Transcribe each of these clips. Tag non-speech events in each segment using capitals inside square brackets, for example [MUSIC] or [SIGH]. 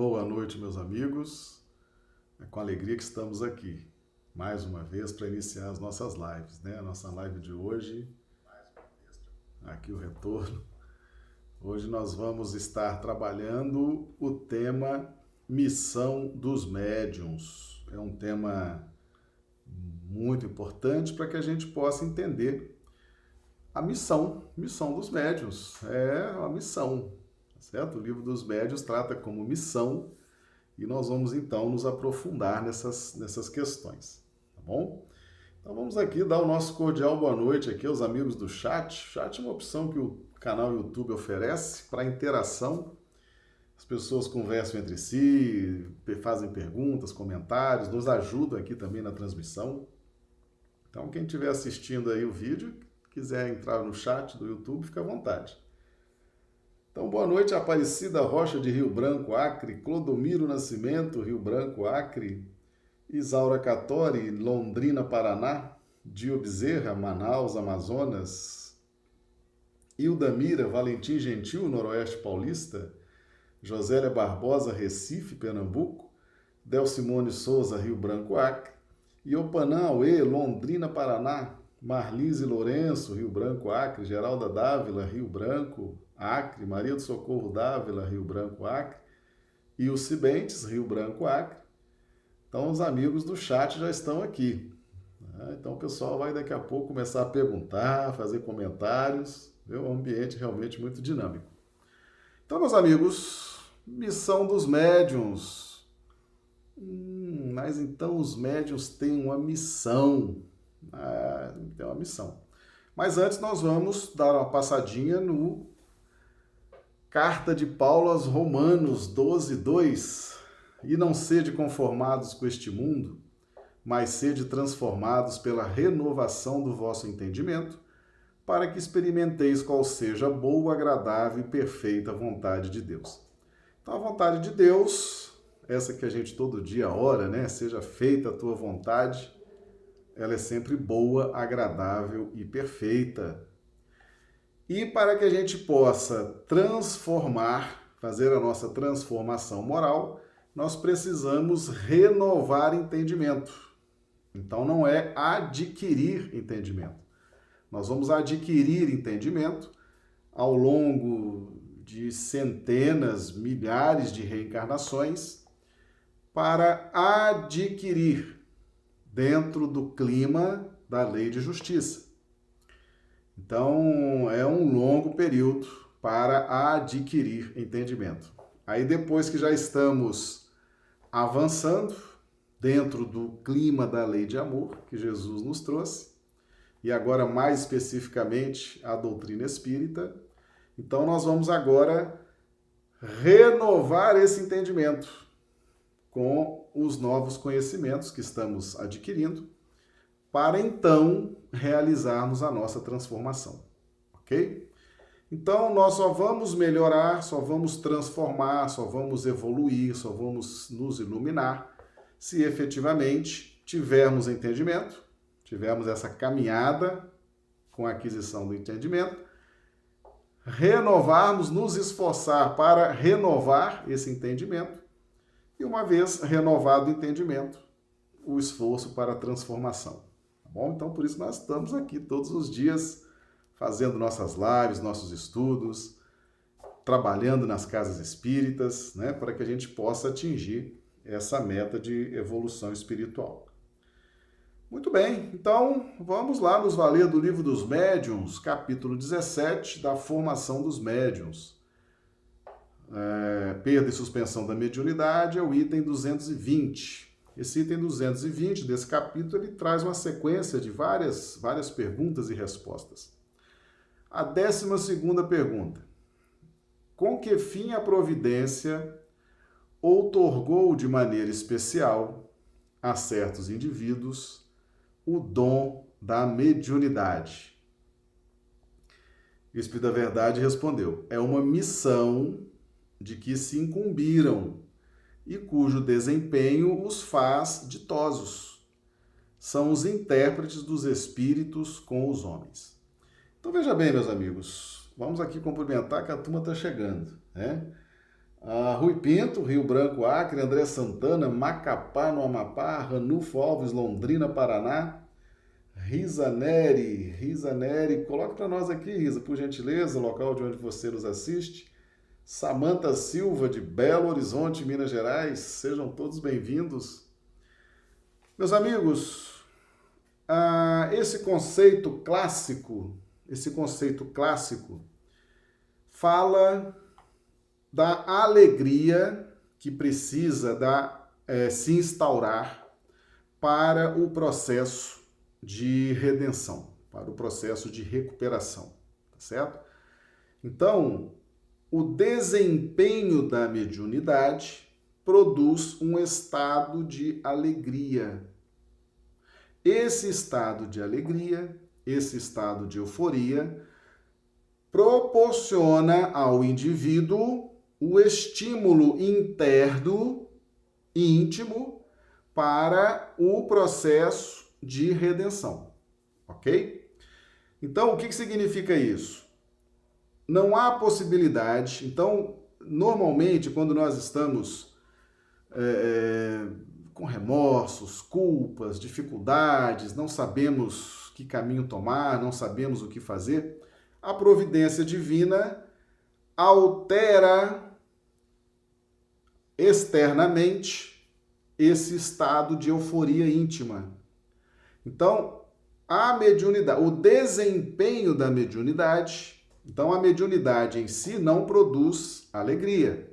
Boa noite, meus amigos. É com alegria que estamos aqui, mais uma vez, para iniciar as nossas lives, né? A nossa live de hoje, aqui o retorno. Hoje nós vamos estar trabalhando o tema Missão dos Médiuns. É um tema muito importante para que a gente possa entender a missão, missão dos médiuns. É uma missão, certo? O livro dos médiuns trata como missão e nós vamos então nos aprofundar nessas, nessas questões, tá bom? Então vamos aqui dar o nosso cordial boa noite aqui aos amigos do chat. O chat é uma opção que o canal YouTube oferece para interação. As pessoas conversam entre si, fazem perguntas, comentários, nos ajudam aqui também na transmissão. Então quem estiver assistindo aí o vídeo, quiser entrar no chat do YouTube, fica à vontade. Então, boa noite, Aparecida Rocha de Rio Branco, Acre, Clodomiro Nascimento, Rio Branco, Acre, Isaura Catori, Londrina, Paraná, Dio Bezerra, Manaus, Amazonas, Hilda Mira, Valentim Gentil, Noroeste Paulista, Josélia Barbosa, Recife, Pernambuco, Del Simone Souza, Rio Branco, Acre, Iopanã, Aue, Londrina, Paraná, Marlise Lourenço, Rio Branco, Acre, Geralda Dávila, Rio Branco, Acre, Maria do Socorro Dávila, Rio Branco, Acre, e o Cibentes, Rio Branco, Acre. Então, os amigos do chat já estão aqui. Né? Então, o pessoal vai daqui a pouco começar a perguntar, fazer comentários. É um ambiente realmente muito dinâmico. Então, meus amigos, missão dos médiums. Hum, mas então os médiums têm uma missão. Ah, tem uma missão. Mas antes nós vamos dar uma passadinha no Carta de Paulo aos Romanos 12, 2. E não sede conformados com este mundo, mas sede transformados pela renovação do vosso entendimento, para que experimenteis qual seja a boa, agradável e perfeita vontade de Deus. Então, a vontade de Deus, essa que a gente todo dia ora, né? Seja feita a tua vontade, ela é sempre boa, agradável e perfeita. E para que a gente possa transformar, fazer a nossa transformação moral, nós precisamos renovar entendimento. Então não é adquirir entendimento. Nós vamos adquirir entendimento ao longo de centenas, milhares de reencarnações para adquirir dentro do clima da lei de justiça. Então, é um longo período para adquirir entendimento. Aí, depois que já estamos avançando dentro do clima da lei de amor que Jesus nos trouxe, e agora mais especificamente a doutrina espírita, então nós vamos agora renovar esse entendimento com os novos conhecimentos que estamos adquirindo para então realizarmos a nossa transformação, ok? Então, nós só vamos melhorar, só vamos transformar, só vamos evoluir, só vamos nos iluminar se efetivamente tivermos entendimento, tivermos essa caminhada com a aquisição do entendimento, renovarmos, nos esforçar para renovar esse entendimento e, uma vez renovado o entendimento, o esforço para a transformação. Tá bom? Então, por isso nós estamos aqui todos os dias fazendo nossas lives, nossos estudos, trabalhando nas casas espíritas, né, para que a gente possa atingir essa meta de evolução espiritual. Muito bem, então vamos lá nos valer do livro dos médiuns, capítulo 17, da formação dos médiuns. É, perda e suspensão da mediunidade é o item 220. Esse item 220 desse capítulo ele traz uma sequência de várias, várias perguntas e respostas. A décima segunda pergunta. Com que fim a providência outorgou de maneira especial a certos indivíduos o dom da mediunidade? O Espírito da Verdade respondeu: é uma missão de que se incumbiram e cujo desempenho os faz ditosos. São os intérpretes dos espíritos com os homens. Então veja bem, meus amigos, vamos aqui cumprimentar que a turma está chegando, né? Rui Pinto, Rio Branco, Acre, André Santana, Macapá, no Amapá, Ranulfo Alves, Londrina, Paraná, Risa Neri, Risa Neri, coloque para nós aqui, Risa, por gentileza, o local de onde você nos assiste. Samanta Silva, de Belo Horizonte, Minas Gerais, sejam todos bem-vindos. Meus amigos, ah, esse conceito clássico, esse conceito clássico, fala da alegria que precisa da, é, se instaurar para o processo de redenção, para o processo de recuperação, tá certo? Então, o desempenho da mediunidade produz um estado de alegria. Esse estado de alegria, esse estado de euforia, proporciona ao indivíduo o estímulo interno, íntimo, para o processo de redenção. Ok? Então, o que, significa isso? Não há possibilidade. Então, normalmente, quando nós estamos é, com remorsos, culpas, dificuldades, não sabemos que caminho tomar, não sabemos o que fazer, a providência divina altera externamente esse estado de euforia íntima. Então, a mediunidade, o desempenho da mediunidade, então a mediunidade em si não produz alegria,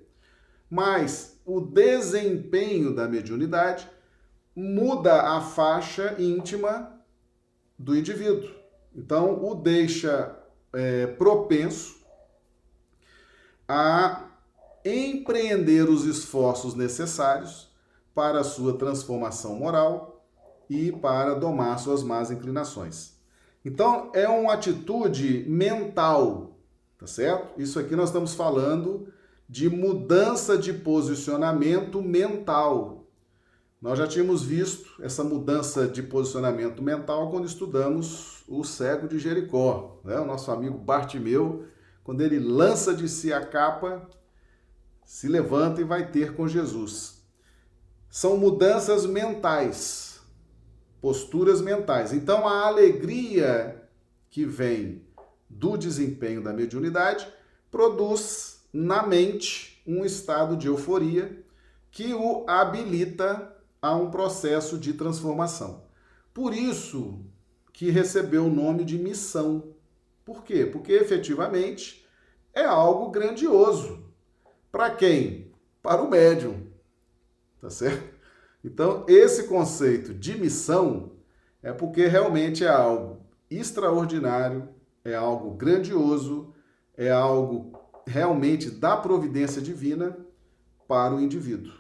mas o desempenho da mediunidade muda a faixa íntima do indivíduo. Então, o deixa é, propenso a empreender os esforços necessários para sua transformação moral e para domar suas más inclinações. Então, é uma atitude mental, tá certo? Isso aqui nós estamos falando de mudança de posicionamento mental. Nós já tínhamos visto essa mudança de posicionamento mental quando estudamos o cego de Jericó, né? o nosso amigo Bartimeu, quando ele lança de si a capa se levanta e vai ter com Jesus. São mudanças mentais, posturas mentais. Então, a alegria que vem do desempenho da mediunidade produz na mente um estado de euforia que o habilita a um processo de transformação. Por isso que recebeu o nome de missão. Por quê? Porque efetivamente é algo grandioso. Para quem? Para o médium. Tá certo? Então, esse conceito de missão é porque realmente é algo extraordinário, é algo grandioso, é algo realmente da providência divina para o indivíduo.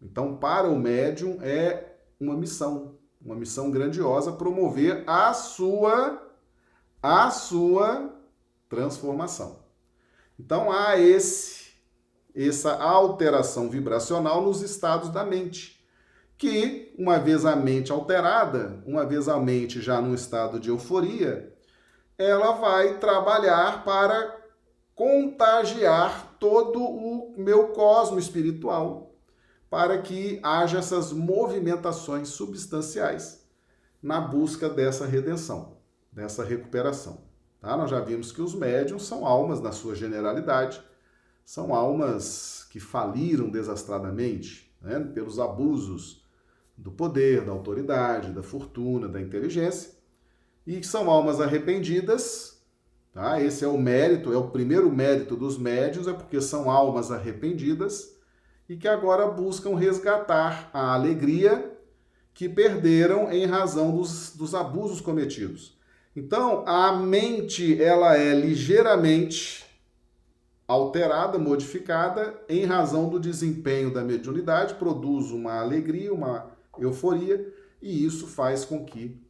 Então, para o médium é uma missão, uma missão grandiosa promover a sua a sua transformação. Então há esse essa alteração vibracional nos estados da mente. Que, uma vez a mente alterada, uma vez a mente já num estado de euforia, ela vai trabalhar para contagiar todo o meu cosmo espiritual, para que haja essas movimentações substanciais na busca dessa redenção, dessa recuperação. Tá? Nós já vimos que os médiums são almas na sua generalidade, são almas que faliram desastradamente né, pelos abusos do poder, da autoridade, da fortuna, da inteligência, e que são almas arrependidas. Tá? Esse é o mérito, é o primeiro mérito dos médios, é porque são almas arrependidas e que agora buscam resgatar a alegria que perderam em razão dos, dos abusos cometidos. Então, a mente ela é ligeiramente alterada, modificada, em razão do desempenho da mediunidade, produz uma alegria, uma euforia, e isso faz com que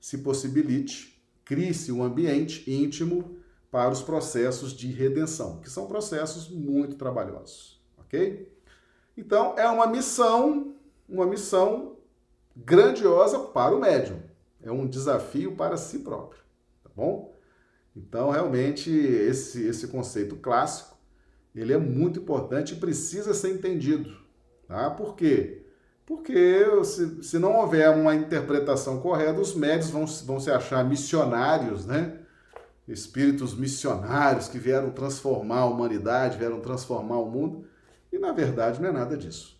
se possibilite, crie-se um ambiente íntimo para os processos de redenção, que são processos muito trabalhosos, ok? Então, é uma missão, uma missão grandiosa para o médium. É um desafio para si próprio, tá bom? Então, realmente, esse, esse conceito clássico, ele é muito importante e precisa ser entendido. Tá? Por quê? Porque se, se não houver uma interpretação correta, os médios vão, vão se achar missionários, né? Espíritos missionários que vieram transformar a humanidade, vieram transformar o mundo. E na verdade não é nada disso.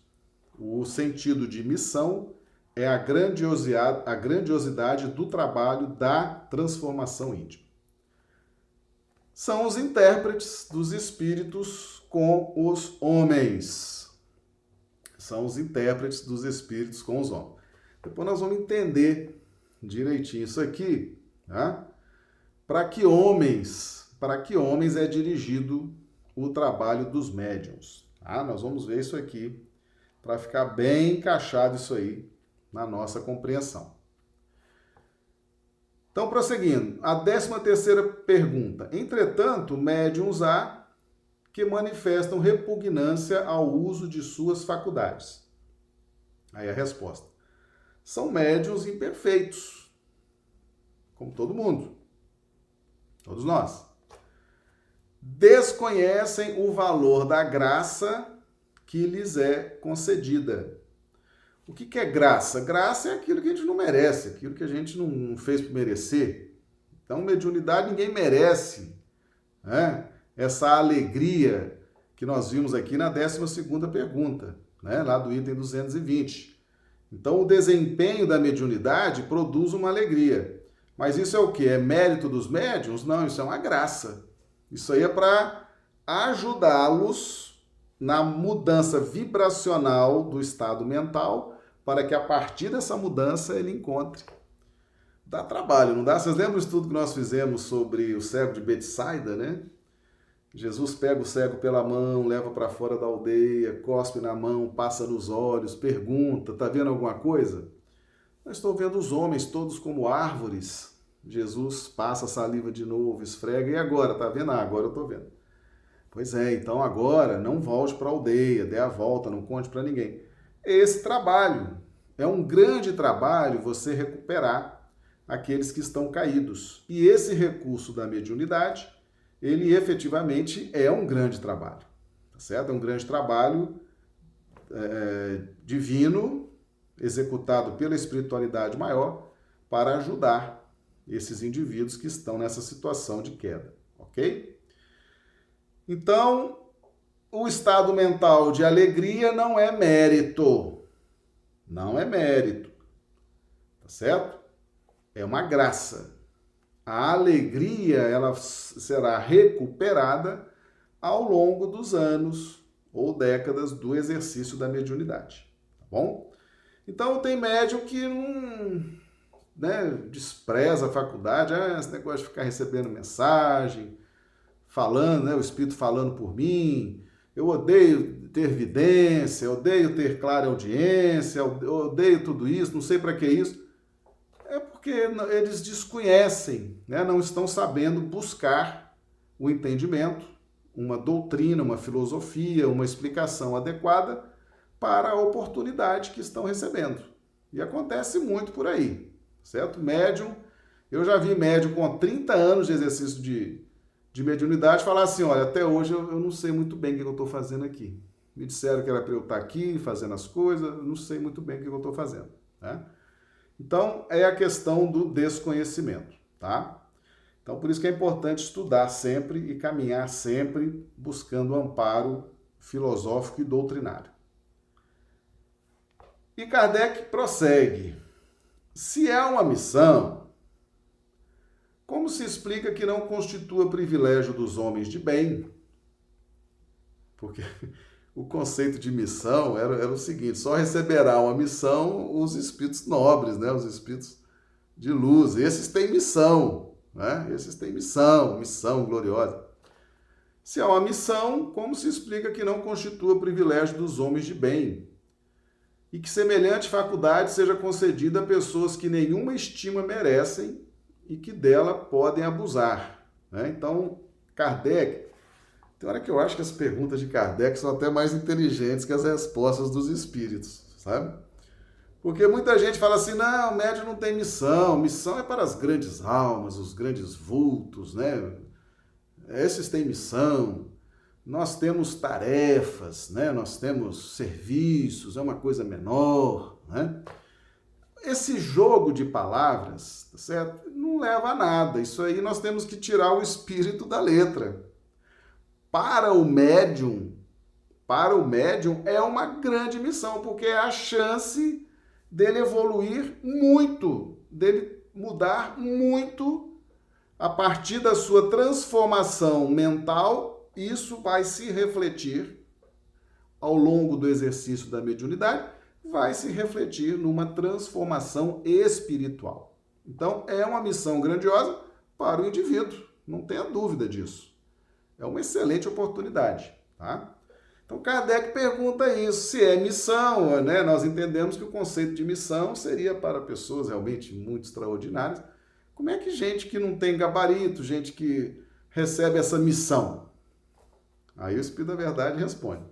O sentido de missão é a a grandiosidade do trabalho da transformação íntima. São os intérpretes dos espíritos com os homens. São os intérpretes dos espíritos com os homens. Depois nós vamos entender direitinho isso aqui, tá? Para que homens, para que homens é dirigido o trabalho dos médiums. Tá? Nós vamos ver isso aqui para ficar bem encaixado isso aí na nossa compreensão. Então, prosseguindo, a décima terceira pergunta. Entretanto, médiums há que manifestam repugnância ao uso de suas faculdades. Aí a resposta. São médiums imperfeitos, como todo mundo, todos nós. Desconhecem o valor da graça que lhes é concedida o que, que é graça? Graça é aquilo que a gente não merece, aquilo que a gente não fez por merecer. Então, mediunidade ninguém merece. Né? Essa alegria que nós vimos aqui na 12 pergunta, né? lá do item 220. Então, o desempenho da mediunidade produz uma alegria. Mas isso é o que? É mérito dos médiums? Não, isso é uma graça. Isso aí é para ajudá-los na mudança vibracional do estado mental para que a partir dessa mudança ele encontre. Dá trabalho, não dá? Vocês lembram o estudo que nós fizemos sobre o cego de Betsaida, né? Jesus pega o cego pela mão, leva para fora da aldeia, cospe na mão, passa nos olhos, pergunta: tá vendo alguma coisa? Estou vendo os homens todos como árvores. Jesus passa a saliva de novo, esfrega, e agora? Tá vendo? Ah, agora eu estou vendo. Pois é, então agora não volte para a aldeia, dê a volta, não conte para ninguém esse trabalho. É um grande trabalho você recuperar aqueles que estão caídos. E esse recurso da mediunidade, ele efetivamente é um grande trabalho, tá certo? É um grande trabalho é, divino, executado pela espiritualidade maior, para ajudar esses indivíduos que estão nessa situação de queda, ok? Então, o estado mental de alegria não é mérito. Não é mérito. Tá certo? É uma graça. A alegria ela será recuperada ao longo dos anos ou décadas do exercício da mediunidade, tá bom? Então tem médium que não né, despreza a faculdade, ah, esse negócio de ficar recebendo mensagem, falando, né, o espírito falando por mim, eu odeio ter evidência, eu odeio ter clara audiência, eu odeio tudo isso, não sei para que isso. Porque eles desconhecem, né? não estão sabendo buscar o entendimento, uma doutrina, uma filosofia, uma explicação adequada para a oportunidade que estão recebendo. E acontece muito por aí, certo? Médium, eu já vi médium com 30 anos de exercício de, de mediunidade falar assim: olha, até hoje eu, eu não sei muito bem o que eu estou fazendo aqui. Me disseram que era para eu estar aqui fazendo as coisas, não sei muito bem o que eu estou fazendo. Né? Então, é a questão do desconhecimento, tá? Então, por isso que é importante estudar sempre e caminhar sempre buscando amparo filosófico e doutrinário. E Kardec prossegue: se é uma missão, como se explica que não constitua privilégio dos homens de bem? Porque o conceito de missão era, era o seguinte: só receberá uma missão os espíritos nobres, né? os espíritos de luz. Esses têm missão, né? esses têm missão, missão gloriosa. Se há uma missão, como se explica que não constitua privilégio dos homens de bem? E que semelhante faculdade seja concedida a pessoas que nenhuma estima merecem e que dela podem abusar. Né? Então, Kardec, tem hora que eu acho que as perguntas de Kardec são até mais inteligentes que as respostas dos espíritos, sabe? Porque muita gente fala assim: não, o médium não tem missão, missão é para as grandes almas, os grandes vultos, né? Esses têm missão. nós temos tarefas, né? nós temos serviços, é uma coisa menor. Né? Esse jogo de palavras, tá certo? Não leva a nada. Isso aí nós temos que tirar o espírito da letra. Para o médium, para o médium é uma grande missão, porque é a chance dele evoluir muito, dele mudar muito a partir da sua transformação mental. Isso vai se refletir ao longo do exercício da mediunidade, vai se refletir numa transformação espiritual. Então, é uma missão grandiosa para o indivíduo, não tenha dúvida disso. É uma excelente oportunidade, tá? Então Kardec pergunta isso, se é missão, né? Nós entendemos que o conceito de missão seria para pessoas realmente muito extraordinárias. Como é que gente que não tem gabarito, gente que recebe essa missão? Aí o Espírito da Verdade responde: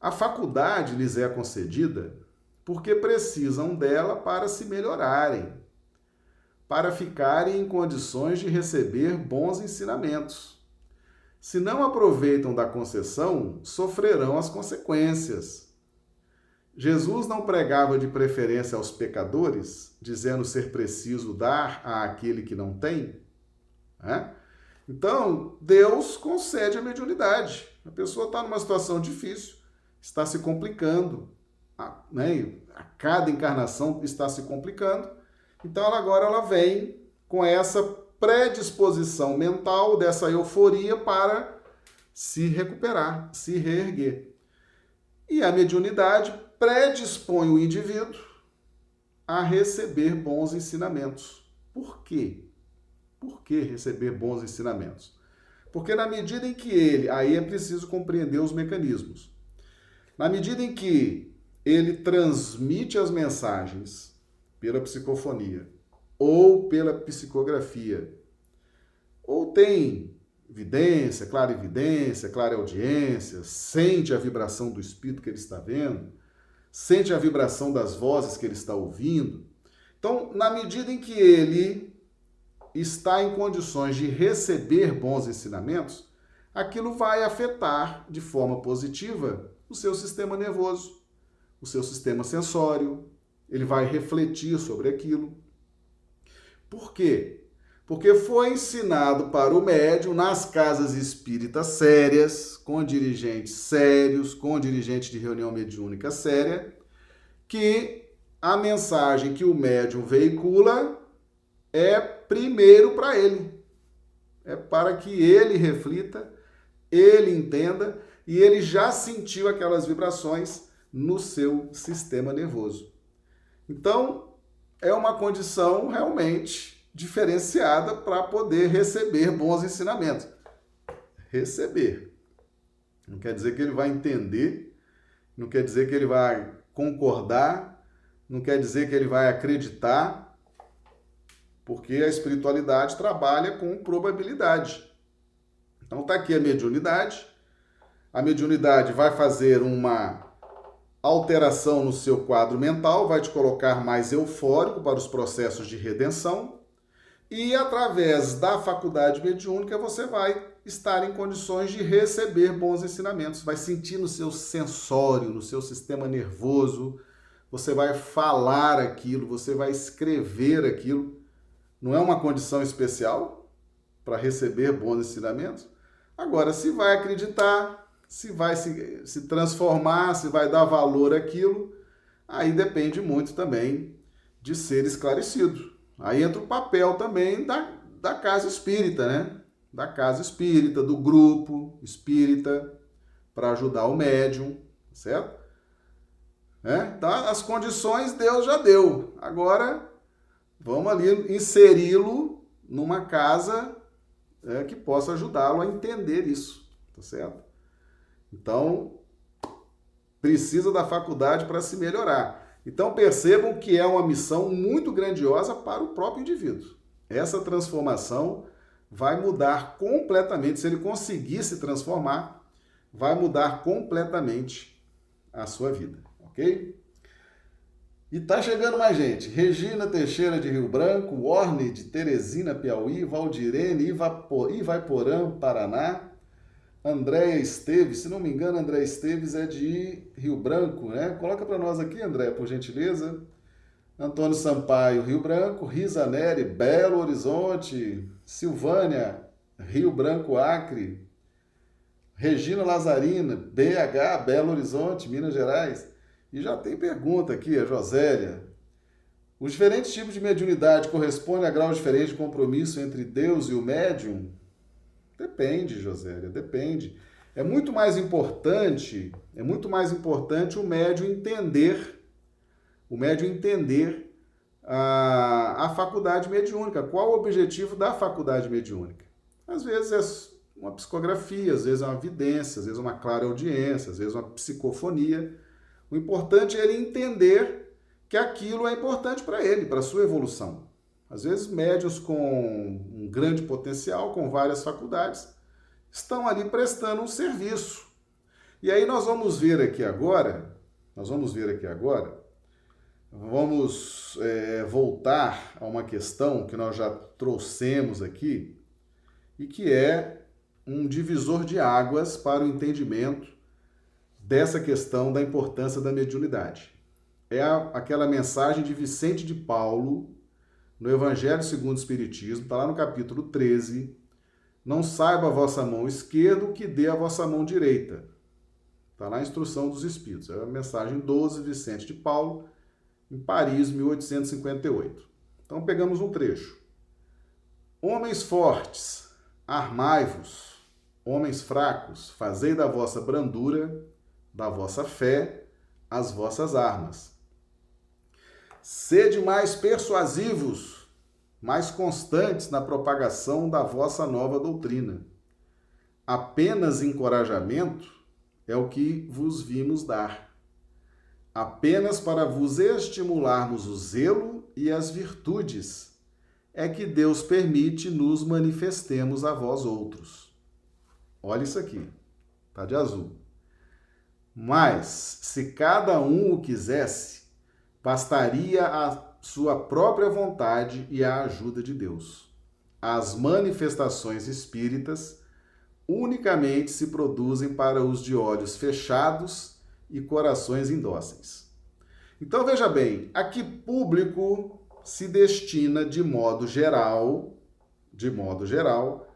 a faculdade lhes é concedida porque precisam dela para se melhorarem, para ficarem em condições de receber bons ensinamentos se não aproveitam da concessão, sofrerão as consequências. Jesus não pregava de preferência aos pecadores, dizendo ser preciso dar a aquele que não tem? Então, Deus concede a mediunidade. A pessoa está numa situação difícil, está se complicando, né? a cada encarnação está se complicando. Então, ela, agora ela vem com essa predisposição mental, dessa euforia para se recuperar, se reerguer. E a mediunidade predispõe o indivíduo a receber bons ensinamentos. Por quê? Por que receber bons ensinamentos? Porque na medida em que ele, aí é preciso compreender os mecanismos. Na medida em que ele transmite as mensagens pela psicofonia, ou pela psicografia, ou tem evidência, clara evidência, clara audiência, sente a vibração do espírito que ele está vendo, sente a vibração das vozes que ele está ouvindo. Então, na medida em que ele está em condições de receber bons ensinamentos, aquilo vai afetar de forma positiva o seu sistema nervoso, o seu sistema sensório, ele vai refletir sobre aquilo. Por quê? Porque foi ensinado para o médium nas casas espíritas sérias, com dirigentes sérios, com dirigente de reunião mediúnica séria, que a mensagem que o médium veicula é primeiro para ele. É para que ele reflita, ele entenda e ele já sentiu aquelas vibrações no seu sistema nervoso. Então, é uma condição realmente diferenciada para poder receber bons ensinamentos. Receber. Não quer dizer que ele vai entender, não quer dizer que ele vai concordar, não quer dizer que ele vai acreditar, porque a espiritualidade trabalha com probabilidade. Então está aqui a mediunidade. A mediunidade vai fazer uma alteração no seu quadro mental, vai te colocar mais eufórico para os processos de redenção. E através da faculdade mediúnica você vai estar em condições de receber bons ensinamentos, vai sentir no seu sensório, no seu sistema nervoso, você vai falar aquilo, você vai escrever aquilo. Não é uma condição especial para receber bons ensinamentos? Agora, se vai acreditar, se vai se, se transformar, se vai dar valor àquilo, aí depende muito também de ser esclarecido. Aí entra o papel também da, da casa espírita, né? Da casa espírita, do grupo espírita, para ajudar o médium, certo? É? Então, as condições Deus já deu. Agora, vamos ali inseri-lo numa casa é, que possa ajudá-lo a entender isso, tá certo? Então, precisa da faculdade para se melhorar. Então, percebam que é uma missão muito grandiosa para o próprio indivíduo. Essa transformação vai mudar completamente, se ele conseguir se transformar, vai mudar completamente a sua vida, ok? E tá chegando mais gente. Regina Teixeira de Rio Branco, Orne de Teresina, Piauí, Valdirene, Ivaiporã, Paraná, Andréia Esteves, se não me engano, Andréia Esteves é de Rio Branco, né? Coloca para nós aqui, André, por gentileza. Antônio Sampaio, Rio Branco, Risa Neri, Belo Horizonte, Silvânia, Rio Branco, Acre, Regina Lazarina, BH, Belo Horizonte, Minas Gerais. E já tem pergunta aqui, a Josélia. Os diferentes tipos de mediunidade correspondem a grau diferente de compromisso entre Deus e o médium? Depende, Josélia, depende. É muito mais importante, é muito mais importante o médium entender o médium entender a, a faculdade mediúnica. Qual o objetivo da faculdade mediúnica? Às vezes é uma psicografia, às vezes é uma vidência, às vezes é uma clara audiência, às vezes é uma psicofonia. O importante é ele entender que aquilo é importante para ele, para a sua evolução. Às vezes, médios com um grande potencial, com várias faculdades, estão ali prestando um serviço. E aí nós vamos ver aqui agora, nós vamos ver aqui agora Vamos é, voltar a uma questão que nós já trouxemos aqui e que é um divisor de águas para o entendimento dessa questão da importância da mediunidade. É a, aquela mensagem de Vicente de Paulo no Evangelho segundo o Espiritismo, está lá no capítulo 13. Não saiba a vossa mão esquerda o que dê a vossa mão direita. Está lá a instrução dos Espíritos. É a mensagem 12, Vicente de Paulo em Paris, 1858. Então pegamos um trecho. Homens fortes, armai-vos, homens fracos, fazei da vossa brandura, da vossa fé, as vossas armas. Sede mais persuasivos, mais constantes na propagação da vossa nova doutrina. Apenas encorajamento é o que vos vimos dar apenas para vos estimularmos o zelo e as virtudes, é que Deus permite nos manifestemos a vós outros. Olha isso aqui, tá de azul. Mas, se cada um o quisesse, bastaria a sua própria vontade e a ajuda de Deus. As manifestações espíritas unicamente se produzem para os de olhos fechados e corações indóceis. Então veja bem, a que público se destina de modo geral, de modo geral,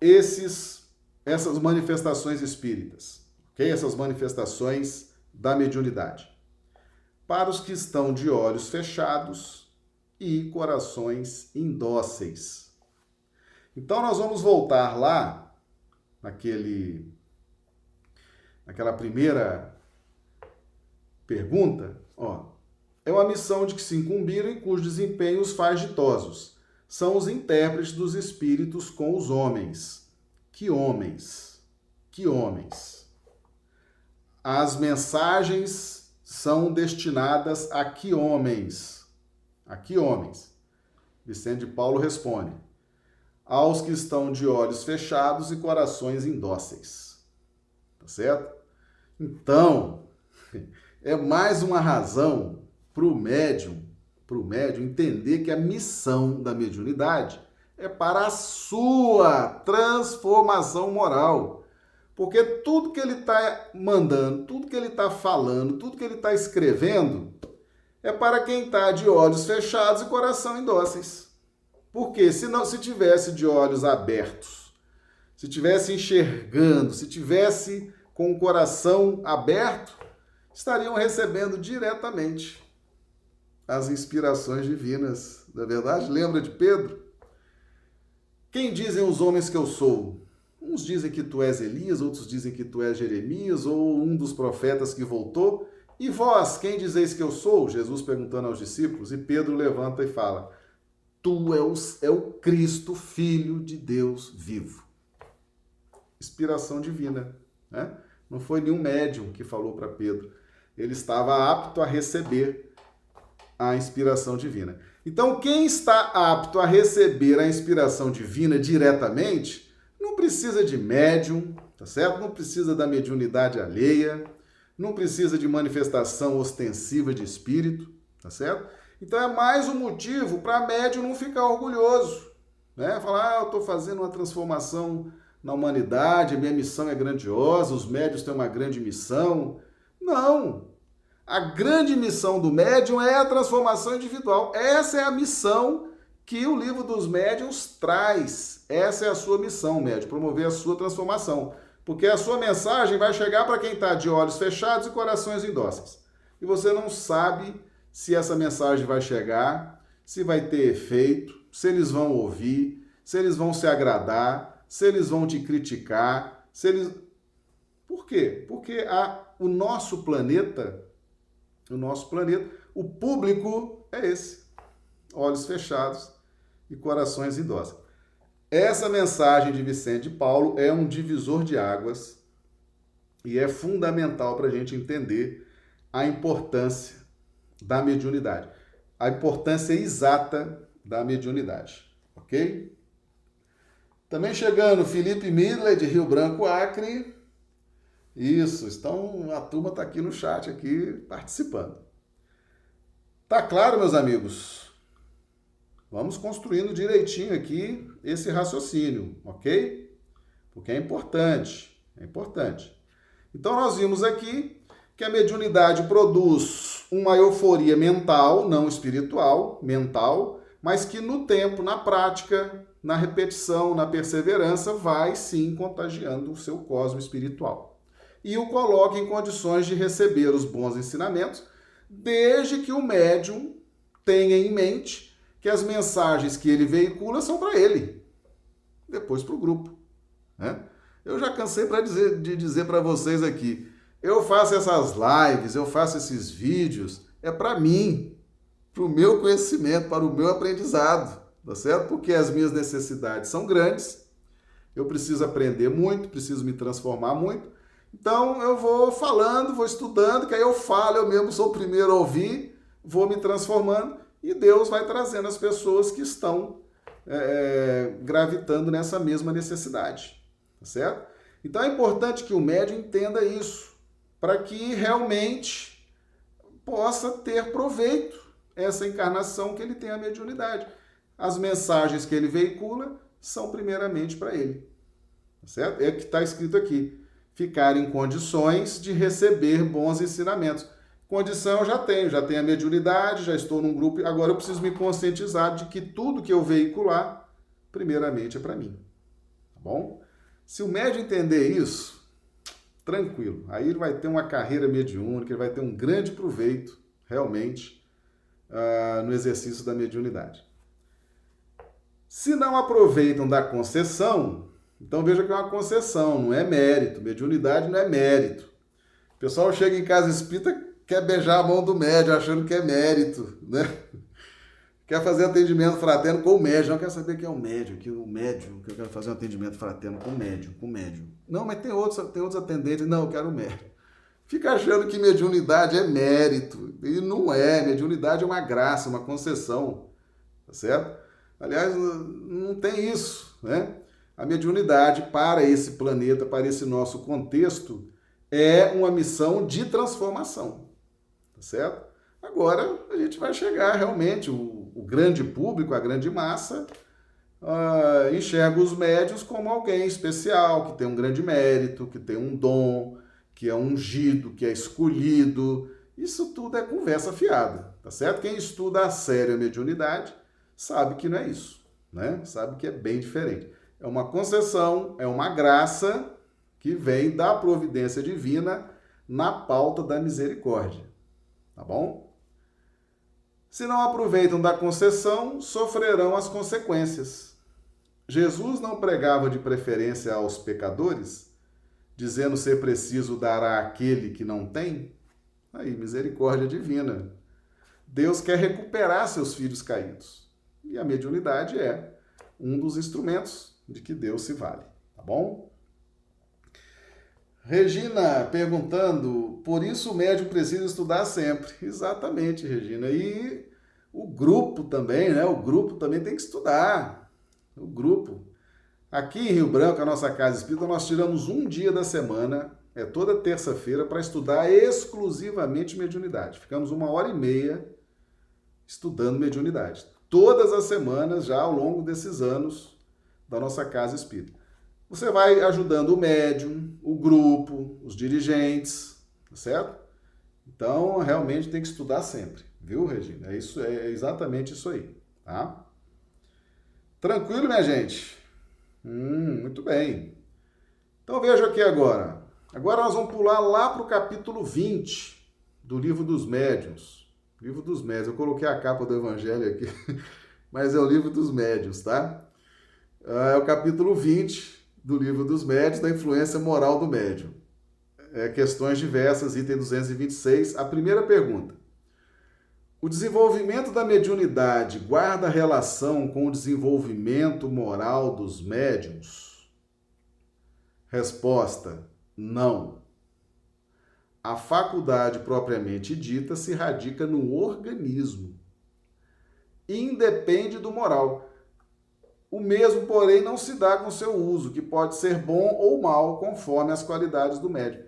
esses essas manifestações espíritas, OK? Essas manifestações da mediunidade. Para os que estão de olhos fechados e corações indóceis. Então nós vamos voltar lá naquele naquela primeira pergunta, ó, é uma missão de que se incumbiram e cujo desempenho os faz ditosos. São os intérpretes dos espíritos com os homens. Que homens? Que homens? As mensagens são destinadas a que homens? A que homens? Vicente Paulo responde: aos que estão de olhos fechados e corações indóceis. Tá certo? Então, [LAUGHS] é mais uma razão para o médium, para o médium entender que a missão da mediunidade é para a sua transformação moral. Porque tudo que ele está mandando, tudo que ele está falando, tudo que ele está escrevendo, é para quem está de olhos fechados e coração indóceis. Porque se não se tivesse de olhos abertos, se tivesse enxergando, se tivesse com o coração aberto, estariam recebendo diretamente as inspirações divinas. Na é verdade, lembra de Pedro? Quem dizem os homens que eu sou? Uns dizem que tu és Elias, outros dizem que tu és Jeremias ou um dos profetas que voltou. E vós, quem dizeis que eu sou? Jesus perguntando aos discípulos, e Pedro levanta e fala: Tu és é o Cristo, filho de Deus vivo. Inspiração divina. Né? Não foi nenhum médium que falou para Pedro. Ele estava apto a receber a inspiração divina. Então, quem está apto a receber a inspiração divina diretamente, não precisa de médium, tá certo? Não precisa da mediunidade alheia, não precisa de manifestação ostensiva de espírito, tá certo? Então é mais um motivo para médium não ficar orgulhoso, né? Falar, ah, eu estou fazendo uma transformação na humanidade, minha missão é grandiosa, os médios têm uma grande missão. Não! A grande missão do médium é a transformação individual. Essa é a missão que o livro dos médiuns traz. Essa é a sua missão, médium, promover a sua transformação. Porque a sua mensagem vai chegar para quem está de olhos fechados e corações indóceis. E você não sabe se essa mensagem vai chegar, se vai ter efeito, se eles vão ouvir, se eles vão se agradar, se eles vão te criticar, se eles. Por quê? Porque a, o nosso planeta o nosso planeta. O público é esse: olhos fechados e corações idosos. Essa mensagem de Vicente Paulo é um divisor de águas e é fundamental para a gente entender a importância da mediunidade, a importância exata da mediunidade, ok? Também chegando Felipe Miller de Rio Branco, Acre, isso, estão, a turma está aqui no chat aqui participando. Tá claro, meus amigos? Vamos construindo direitinho aqui esse raciocínio, ok? Porque é importante, é importante. Então nós vimos aqui que a mediunidade produz uma euforia mental, não espiritual, mental, mas que no tempo, na prática, na repetição, na perseverança, vai sim contagiando o seu cosmo espiritual e o coloque em condições de receber os bons ensinamentos, desde que o médium tenha em mente que as mensagens que ele veicula são para ele, depois para o grupo. Né? Eu já cansei dizer, de dizer para vocês aqui, eu faço essas lives, eu faço esses vídeos, é para mim, para o meu conhecimento, para o meu aprendizado, tá certo? Porque as minhas necessidades são grandes, eu preciso aprender muito, preciso me transformar muito, então eu vou falando, vou estudando, que aí eu falo, eu mesmo sou o primeiro a ouvir, vou me transformando e Deus vai trazendo as pessoas que estão é, é, gravitando nessa mesma necessidade, tá certo? Então é importante que o médium entenda isso, para que realmente possa ter proveito essa encarnação que ele tem a mediunidade. As mensagens que ele veicula são primeiramente para ele, tá certo? É o que está escrito aqui ficar em condições de receber bons ensinamentos. Condição eu já tenho, já tenho a mediunidade, já estou num grupo, agora eu preciso me conscientizar de que tudo que eu veicular, primeiramente é para mim. Tá bom? Se o médium entender isso, tranquilo, aí ele vai ter uma carreira mediúnica, ele vai ter um grande proveito, realmente, uh, no exercício da mediunidade. Se não aproveitam da concessão, então veja que é uma concessão, não é mérito. Mediunidade não é mérito. O pessoal chega em casa espírita, quer beijar a mão do médium, achando que é mérito, né? Quer fazer atendimento fraterno com o médium. Não quer saber quem é o médium, que o médium, que eu quero fazer um atendimento fraterno com o médium, com o médium. Não, mas tem outros, tem outros atendentes. Não, eu quero o médium. Fica achando que mediunidade é mérito. E não é. Mediunidade é uma graça, uma concessão. Tá certo? Aliás, não tem isso, né? A mediunidade para esse planeta, para esse nosso contexto, é uma missão de transformação. Certo? Agora a gente vai chegar realmente, o, o grande público, a grande massa, uh, enxerga os médios como alguém especial, que tem um grande mérito, que tem um dom, que é ungido, que é escolhido. Isso tudo é conversa fiada, tá certo? Quem estuda a sério a mediunidade sabe que não é isso, né? Sabe que é bem diferente. É uma concessão, é uma graça que vem da providência divina na pauta da misericórdia. Tá bom? Se não aproveitam da concessão, sofrerão as consequências. Jesus não pregava de preferência aos pecadores, dizendo ser preciso dar àquele que não tem? Aí, misericórdia divina. Deus quer recuperar seus filhos caídos. E a mediunidade é um dos instrumentos de que Deus se vale, tá bom? Regina perguntando, por isso o médium precisa estudar sempre. [LAUGHS] Exatamente, Regina. E o grupo também, né? O grupo também tem que estudar. O grupo. Aqui em Rio Branco, a nossa casa espírita, nós tiramos um dia da semana, é toda terça-feira, para estudar exclusivamente mediunidade. Ficamos uma hora e meia estudando mediunidade. Todas as semanas, já ao longo desses anos, da nossa casa espírita. você vai ajudando o médium, o grupo, os dirigentes, tá certo? Então, realmente tem que estudar sempre, viu, Regina? É, isso, é exatamente isso aí, tá? Tranquilo, minha gente? Hum, muito bem. Então, veja aqui agora. Agora nós vamos pular lá para o capítulo 20 do Livro dos Médiuns. Livro dos Médiuns. Eu coloquei a capa do Evangelho aqui, [LAUGHS] mas é o Livro dos Médiuns, tá? É o capítulo 20 do Livro dos Médiuns, da influência moral do médium é, questões diversas, item 226. A primeira pergunta: O desenvolvimento da mediunidade guarda relação com o desenvolvimento moral dos médiums? Resposta: Não. A faculdade propriamente dita se radica no organismo. Independe do moral. O mesmo, porém, não se dá com seu uso, que pode ser bom ou mal, conforme as qualidades do médium.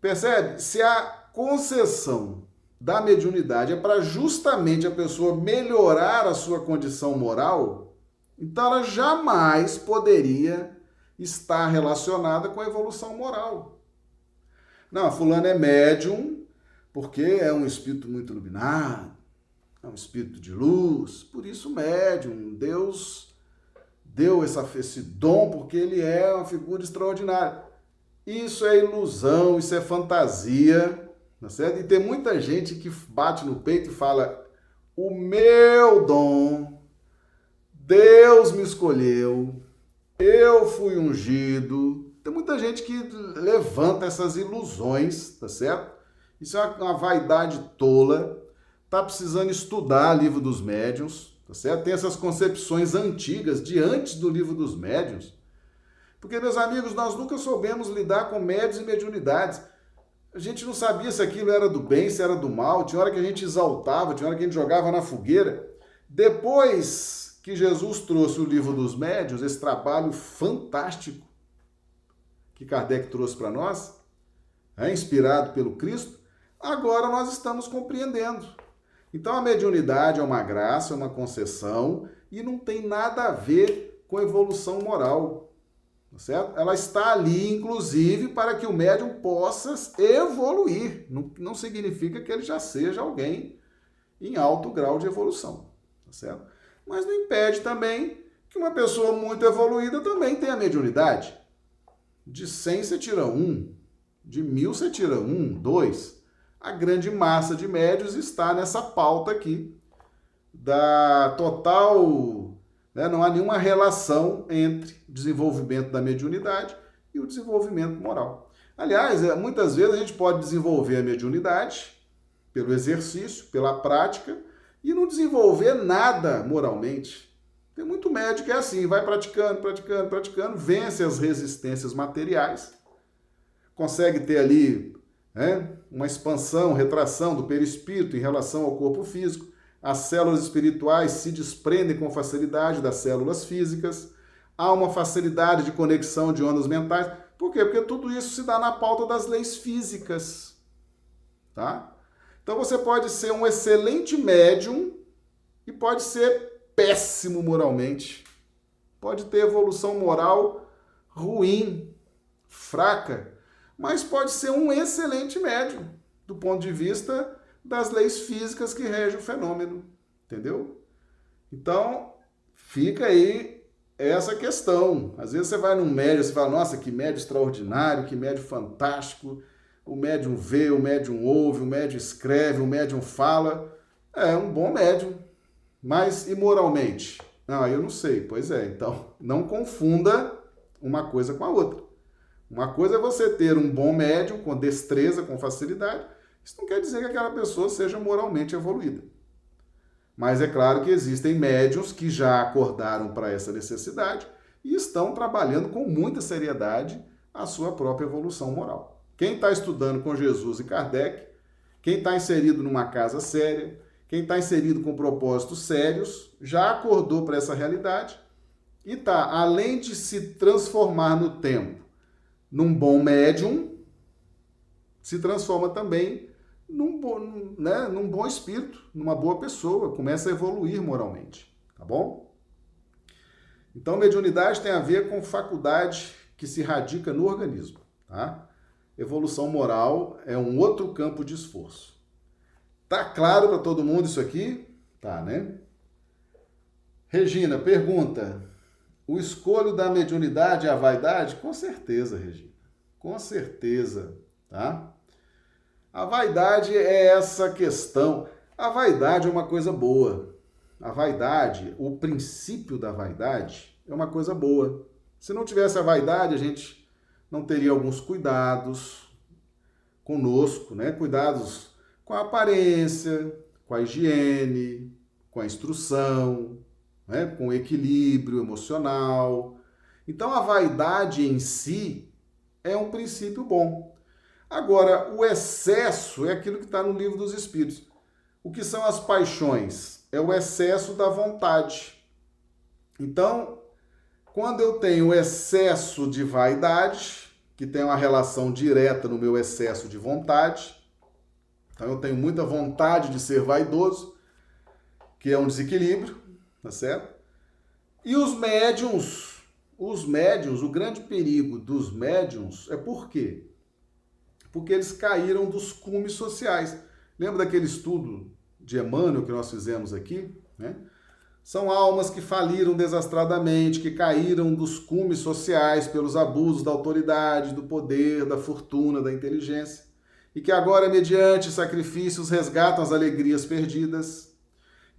Percebe? Se a concessão da mediunidade é para justamente a pessoa melhorar a sua condição moral, então ela jamais poderia estar relacionada com a evolução moral. Não, fulano é médium porque é um espírito muito iluminado, é um espírito de luz, por isso médium. Deus deu essa, esse dom porque ele é uma figura extraordinária. Isso é ilusão, isso é fantasia, tá certo? E tem muita gente que bate no peito e fala: o meu dom, Deus me escolheu, eu fui ungido. Tem muita gente que levanta essas ilusões, tá certo? Isso é uma vaidade tola. Tá precisando estudar livro dos médiuns, tá certo? Tem essas concepções antigas de antes do livro dos médiuns porque, meus amigos, nós nunca soubemos lidar com médios e mediunidades. A gente não sabia se aquilo era do bem, se era do mal. Tinha hora que a gente exaltava, tinha hora que a gente jogava na fogueira. Depois que Jesus trouxe o livro dos médios, esse trabalho fantástico que Kardec trouxe para nós, é, inspirado pelo Cristo, agora nós estamos compreendendo. Então a mediunidade é uma graça, é uma concessão e não tem nada a ver com evolução moral. Tá certo? Ela está ali, inclusive, para que o médium possa evoluir. Não, não significa que ele já seja alguém em alto grau de evolução. Tá certo? Mas não impede também que uma pessoa muito evoluída também tenha mediunidade. De 100 você tira um, de mil você tira um, dois. A grande massa de médios está nessa pauta aqui da total né? Não há nenhuma relação entre desenvolvimento da mediunidade e o desenvolvimento moral. Aliás, é, muitas vezes a gente pode desenvolver a mediunidade pelo exercício, pela prática, e não desenvolver nada moralmente. Tem muito médico que é assim, vai praticando, praticando, praticando, vence as resistências materiais, consegue ter ali né, uma expansão, retração do perispírito em relação ao corpo físico, as células espirituais se desprendem com facilidade das células físicas, há uma facilidade de conexão de ondas mentais. Por quê? Porque tudo isso se dá na pauta das leis físicas. Tá? Então você pode ser um excelente médium e pode ser péssimo moralmente. Pode ter evolução moral ruim, fraca, mas pode ser um excelente médium do ponto de vista das leis físicas que regem o fenômeno, entendeu? Então, fica aí essa questão. Às vezes você vai num médium e fala, nossa, que médium extraordinário, que médium fantástico, o médium vê, o médium ouve, o médium escreve, o médium fala. É um bom médium, mas imoralmente? Ah, eu não sei. Pois é, então não confunda uma coisa com a outra. Uma coisa é você ter um bom médium com destreza, com facilidade, isso não quer dizer que aquela pessoa seja moralmente evoluída. Mas é claro que existem médiums que já acordaram para essa necessidade e estão trabalhando com muita seriedade a sua própria evolução moral. Quem está estudando com Jesus e Kardec, quem está inserido numa casa séria, quem está inserido com propósitos sérios, já acordou para essa realidade e está, além de se transformar no tempo num bom médium, se transforma também num, bom, né, num bom espírito, numa boa pessoa, começa a evoluir moralmente, tá bom? Então, mediunidade tem a ver com faculdade que se radica no organismo, tá? Evolução moral é um outro campo de esforço. Tá claro para todo mundo isso aqui? Tá, né? Regina pergunta: o escolho da mediunidade é a vaidade? Com certeza, Regina. Com certeza, tá? A vaidade é essa questão. A vaidade é uma coisa boa. A vaidade, o princípio da vaidade é uma coisa boa. Se não tivesse a vaidade, a gente não teria alguns cuidados conosco, né? Cuidados com a aparência, com a higiene, com a instrução, né? com equilíbrio emocional. Então a vaidade em si é um princípio bom. Agora, o excesso é aquilo que está no livro dos Espíritos. O que são as paixões? É o excesso da vontade. Então, quando eu tenho excesso de vaidade, que tem uma relação direta no meu excesso de vontade, então eu tenho muita vontade de ser vaidoso, que é um desequilíbrio, tá certo? E os médiums, os médiums, o grande perigo dos médiums é por quê? Porque eles caíram dos cumes sociais. Lembra daquele estudo de Emmanuel que nós fizemos aqui, né? São almas que faliram desastradamente, que caíram dos cumes sociais pelos abusos da autoridade, do poder, da fortuna, da inteligência, e que agora, mediante sacrifícios, resgatam as alegrias perdidas.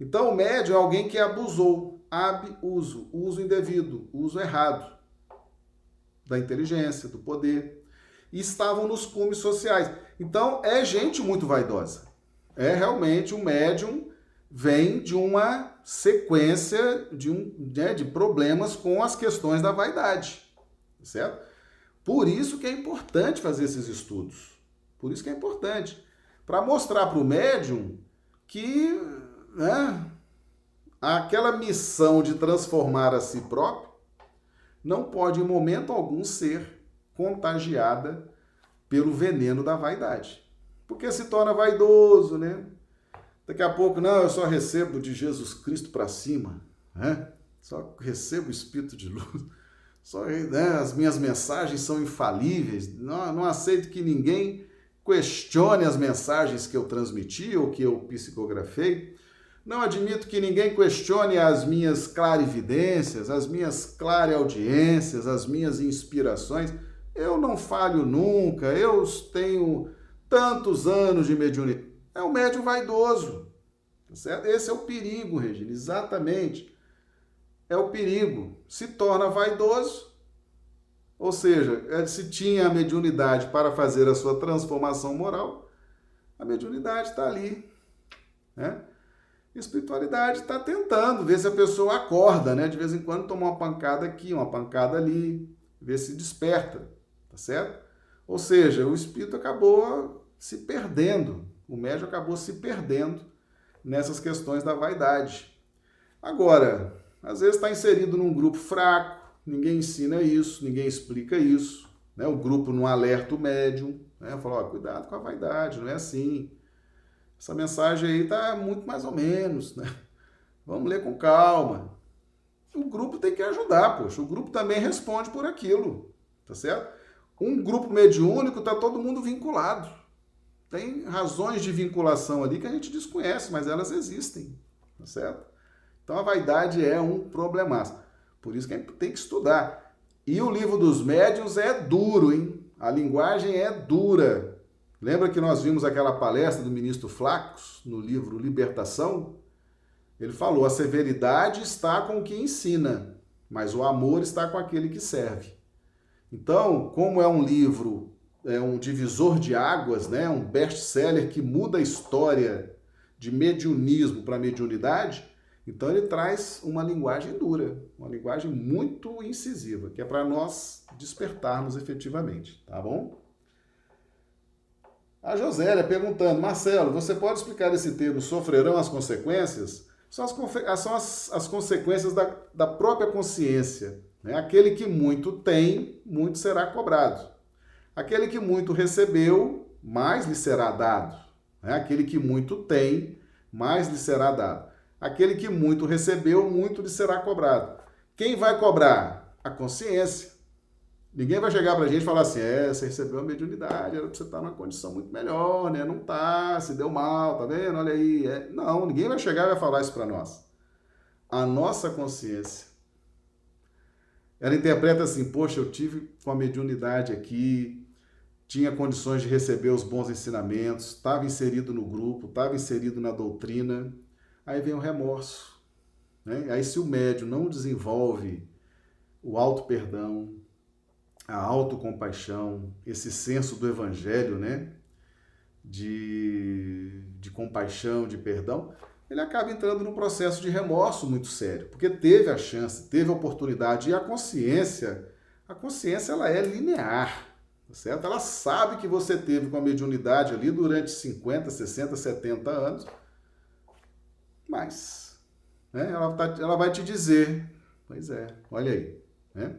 Então, o médio é alguém que abusou, abuso, uso indevido, uso errado da inteligência, do poder, e estavam nos cumes sociais. Então, é gente muito vaidosa. É realmente um médium vem de uma sequência de, um, né, de problemas com as questões da vaidade, certo? Por isso que é importante fazer esses estudos. Por isso que é importante. Para mostrar para o médium que né, aquela missão de transformar a si próprio não pode, em momento algum, ser contagiada pelo veneno da vaidade. Porque se torna vaidoso, né? Daqui a pouco, não, eu só recebo de Jesus Cristo para cima, né? só recebo o Espírito de luz, [LAUGHS] só, né, as minhas mensagens são infalíveis, não, não aceito que ninguém questione as mensagens que eu transmiti ou que eu psicografei, não admito que ninguém questione as minhas clarividências, as minhas clareaudiências, as minhas inspirações. Eu não falho nunca, eu tenho tantos anos de mediunidade. É o médium vaidoso. Tá certo? Esse é o perigo, Regina, exatamente. É o perigo. Se torna vaidoso, ou seja, é, se tinha a mediunidade para fazer a sua transformação moral, a mediunidade está ali. Né? Espiritualidade está tentando ver se a pessoa acorda, né? De vez em quando toma uma pancada aqui, uma pancada ali, ver se desperta, tá certo? Ou seja, o espírito acabou se perdendo o médio acabou se perdendo nessas questões da vaidade. Agora, às vezes está inserido num grupo fraco, ninguém ensina isso, ninguém explica isso, né? o grupo não alerta o médium, né? fala, ó, cuidado com a vaidade, não é assim. Essa mensagem aí está muito mais ou menos, né? Vamos ler com calma. O grupo tem que ajudar, poxa. O grupo também responde por aquilo, tá certo? Um grupo mediúnico está todo mundo vinculado. Tem razões de vinculação ali que a gente desconhece, mas elas existem, tá certo? Então a vaidade é um problemaço. Por isso que a gente tem que estudar. E o livro dos médiuns é duro, hein? A linguagem é dura. Lembra que nós vimos aquela palestra do ministro Flacos no livro Libertação? Ele falou: a severidade está com o que ensina, mas o amor está com aquele que serve. Então, como é um livro é um divisor de águas, né? um best-seller que muda a história de mediunismo para mediunidade, então ele traz uma linguagem dura, uma linguagem muito incisiva, que é para nós despertarmos efetivamente, tá bom? A Josélia perguntando, Marcelo, você pode explicar esse termo sofrerão as consequências? São as, são as, as consequências da, da própria consciência. Né? Aquele que muito tem, muito será cobrado. Aquele que muito recebeu, mais lhe será dado. Né? Aquele que muito tem, mais lhe será dado. Aquele que muito recebeu, muito lhe será cobrado. Quem vai cobrar? A consciência. Ninguém vai chegar para a gente e falar assim: é, você recebeu a mediunidade, era para você estar numa condição muito melhor, né? Não tá, se deu mal, tá vendo? Olha aí. É... Não, ninguém vai chegar e vai falar isso para nós. A nossa consciência. Ela interpreta assim: poxa, eu tive com a mediunidade aqui, tinha condições de receber os bons ensinamentos, estava inserido no grupo, estava inserido na doutrina. Aí vem o remorso. Né? Aí, se o médium não desenvolve o auto-perdão, a autocompaixão, esse senso do evangelho, né? De, de compaixão, de perdão, ele acaba entrando num processo de remorso muito sério, porque teve a chance, teve a oportunidade e a consciência, a consciência ela é linear, tá certo? Ela sabe que você teve com a mediunidade ali durante 50, 60, 70 anos, mas né, ela, tá, ela vai te dizer, pois é, olha aí, né?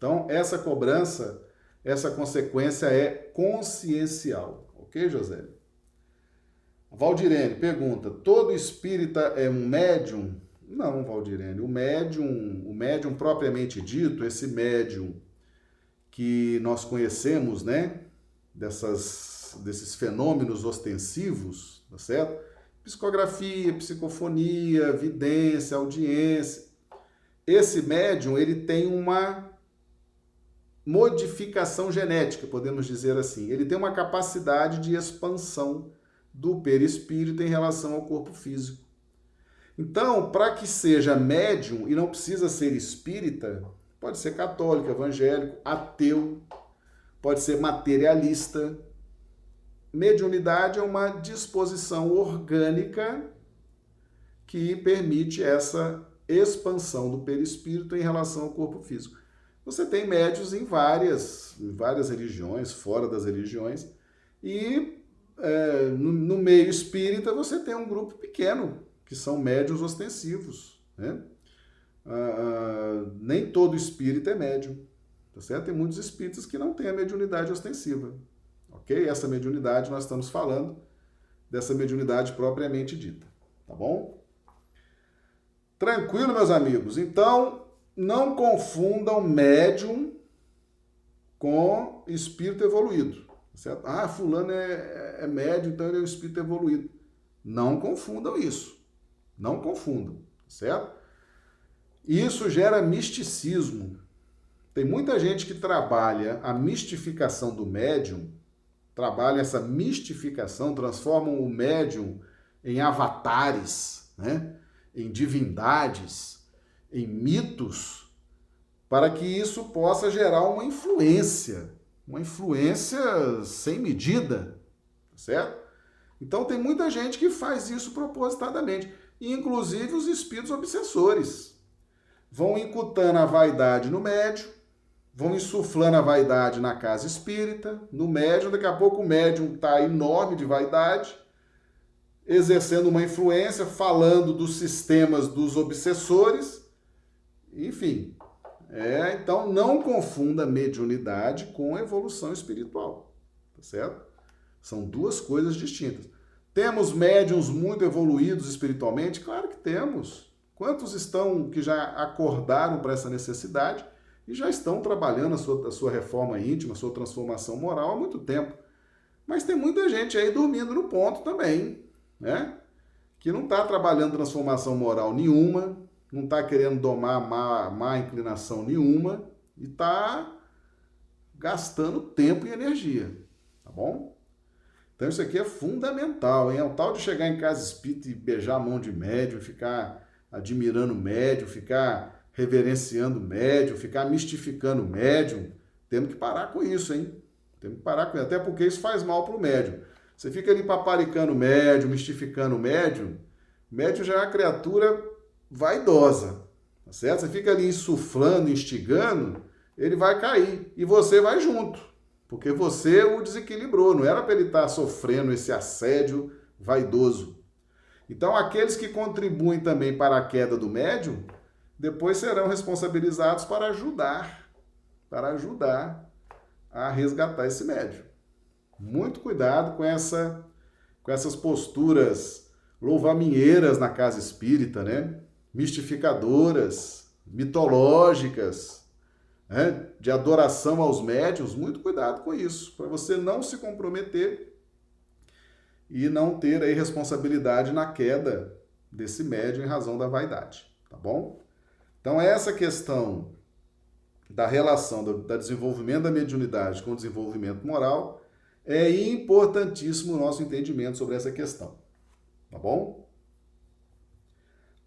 Então, essa cobrança, essa consequência é consciencial. Ok, José? Valdirene pergunta: todo espírita é um médium? Não, Valdirene. O médium, o médium propriamente dito, esse médium que nós conhecemos, né? Dessas, desses fenômenos ostensivos, tá certo? Psicografia, psicofonia, vidência, audiência. Esse médium, ele tem uma modificação genética, podemos dizer assim. Ele tem uma capacidade de expansão do perispírito em relação ao corpo físico. Então, para que seja médium e não precisa ser espírita, pode ser católico, evangélico, ateu, pode ser materialista. Mediunidade é uma disposição orgânica que permite essa expansão do perispírito em relação ao corpo físico. Você tem médios em várias, em várias religiões, fora das religiões, e é, no, no, meio espírita você tem um grupo pequeno, que são médios ostensivos. Né? Ah, ah, nem todo espírita é médium. Tá certo? Tem muitos espíritas que não têm a mediunidade ostensiva. Ok? Essa mediunidade nós estamos falando dessa mediunidade propriamente dita. Tá bom? Tranquilo, meus amigos? Então, não confundam médium com espírito evoluído. Certo? Ah, fulano é, é médium, então ele é um espírito evoluído. Não confundam isso. Não confundam, certo? Isso gera misticismo. Tem muita gente que trabalha a mistificação do médium, trabalha essa mistificação, transformam o médium em avatares, né? em divindades, em mitos, para que isso possa gerar uma influência, uma influência sem medida, tá certo? Então tem muita gente que faz isso propositadamente, inclusive os espíritos obsessores. Vão incutando a vaidade no médium, vão insuflando a vaidade na casa espírita, no médium, daqui a pouco o médium está enorme de vaidade, exercendo uma influência, falando dos sistemas dos obsessores, enfim, é, então não confunda mediunidade com evolução espiritual, tá certo? São duas coisas distintas. Temos médiums muito evoluídos espiritualmente? Claro que temos. Quantos estão que já acordaram para essa necessidade e já estão trabalhando a sua, a sua reforma íntima, a sua transformação moral há muito tempo? Mas tem muita gente aí dormindo no ponto também, né? Que não está trabalhando transformação moral nenhuma, não está querendo domar má, má inclinação nenhuma e está gastando tempo e energia, tá bom? Então isso aqui é fundamental, hein? É o tal de chegar em casa espírita e beijar a mão de médium, ficar admirando o médium, ficar reverenciando o médium, ficar mistificando o médium. Temos que parar com isso, hein? Temos que parar com isso, até porque isso faz mal para o médium. Você fica ali paparicando o médium, mistificando o médium, o médium já é uma criatura vaidosa, tá certo? Você fica ali insuflando, instigando, ele vai cair e você vai junto, porque você o desequilibrou, não era para ele estar tá sofrendo esse assédio vaidoso. Então, aqueles que contribuem também para a queda do médium, depois serão responsabilizados para ajudar, para ajudar a resgatar esse médium. Muito cuidado com essa com essas posturas louvaminheiras na casa espírita, né? Mistificadoras, mitológicas, né, de adoração aos médios, muito cuidado com isso, para você não se comprometer e não ter aí responsabilidade na queda desse médio em razão da vaidade, tá bom? Então essa questão da relação do da desenvolvimento da mediunidade com o desenvolvimento moral é importantíssimo o nosso entendimento sobre essa questão, tá bom?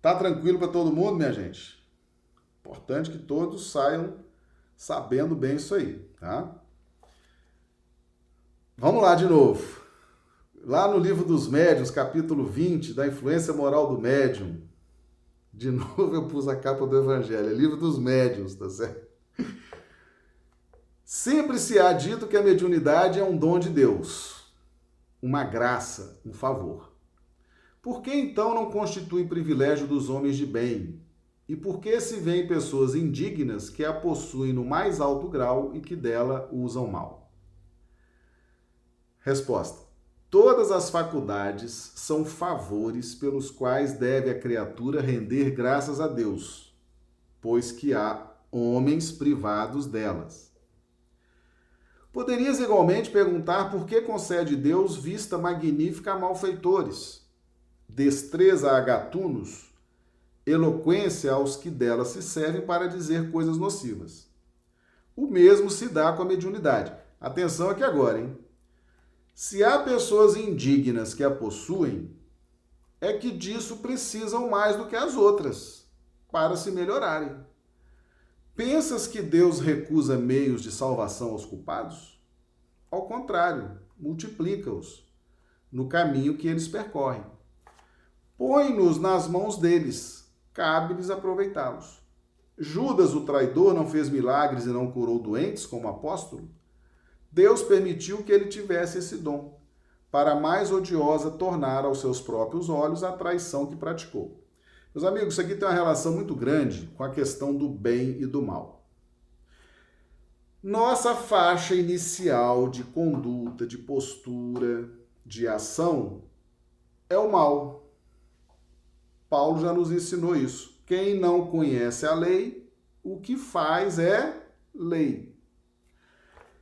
Tá tranquilo para todo mundo, minha gente? Importante que todos saiam sabendo bem isso aí, tá? Vamos lá de novo. Lá no livro dos médiuns, capítulo 20, da influência moral do médium. De [LAUGHS] novo eu pus a capa do evangelho, é livro dos médiuns, tá certo? Sempre se há dito que a mediunidade é um dom de Deus, uma graça, um favor. Por que então não constitui privilégio dos homens de bem, e por que se vêem pessoas indignas que a possuem no mais alto grau e que dela usam mal? Resposta: Todas as faculdades são favores pelos quais deve a criatura render graças a Deus, pois que há homens privados delas. Poderias igualmente perguntar por que concede Deus vista magnífica a malfeitores, destreza a gatunos eloquência aos que dela se servem para dizer coisas nocivas. O mesmo se dá com a mediunidade. Atenção aqui agora, hein? Se há pessoas indignas que a possuem, é que disso precisam mais do que as outras para se melhorarem. Pensas que Deus recusa meios de salvação aos culpados? Ao contrário, multiplica-os no caminho que eles percorrem. Põe-nos nas mãos deles cabe-lhes aproveitá-los. Judas, o traidor, não fez milagres e não curou doentes como apóstolo? Deus permitiu que ele tivesse esse dom, para mais odiosa tornar aos seus próprios olhos a traição que praticou. Meus amigos, isso aqui tem uma relação muito grande com a questão do bem e do mal. Nossa faixa inicial de conduta, de postura, de ação é o mal. Paulo já nos ensinou isso. Quem não conhece a lei, o que faz é lei.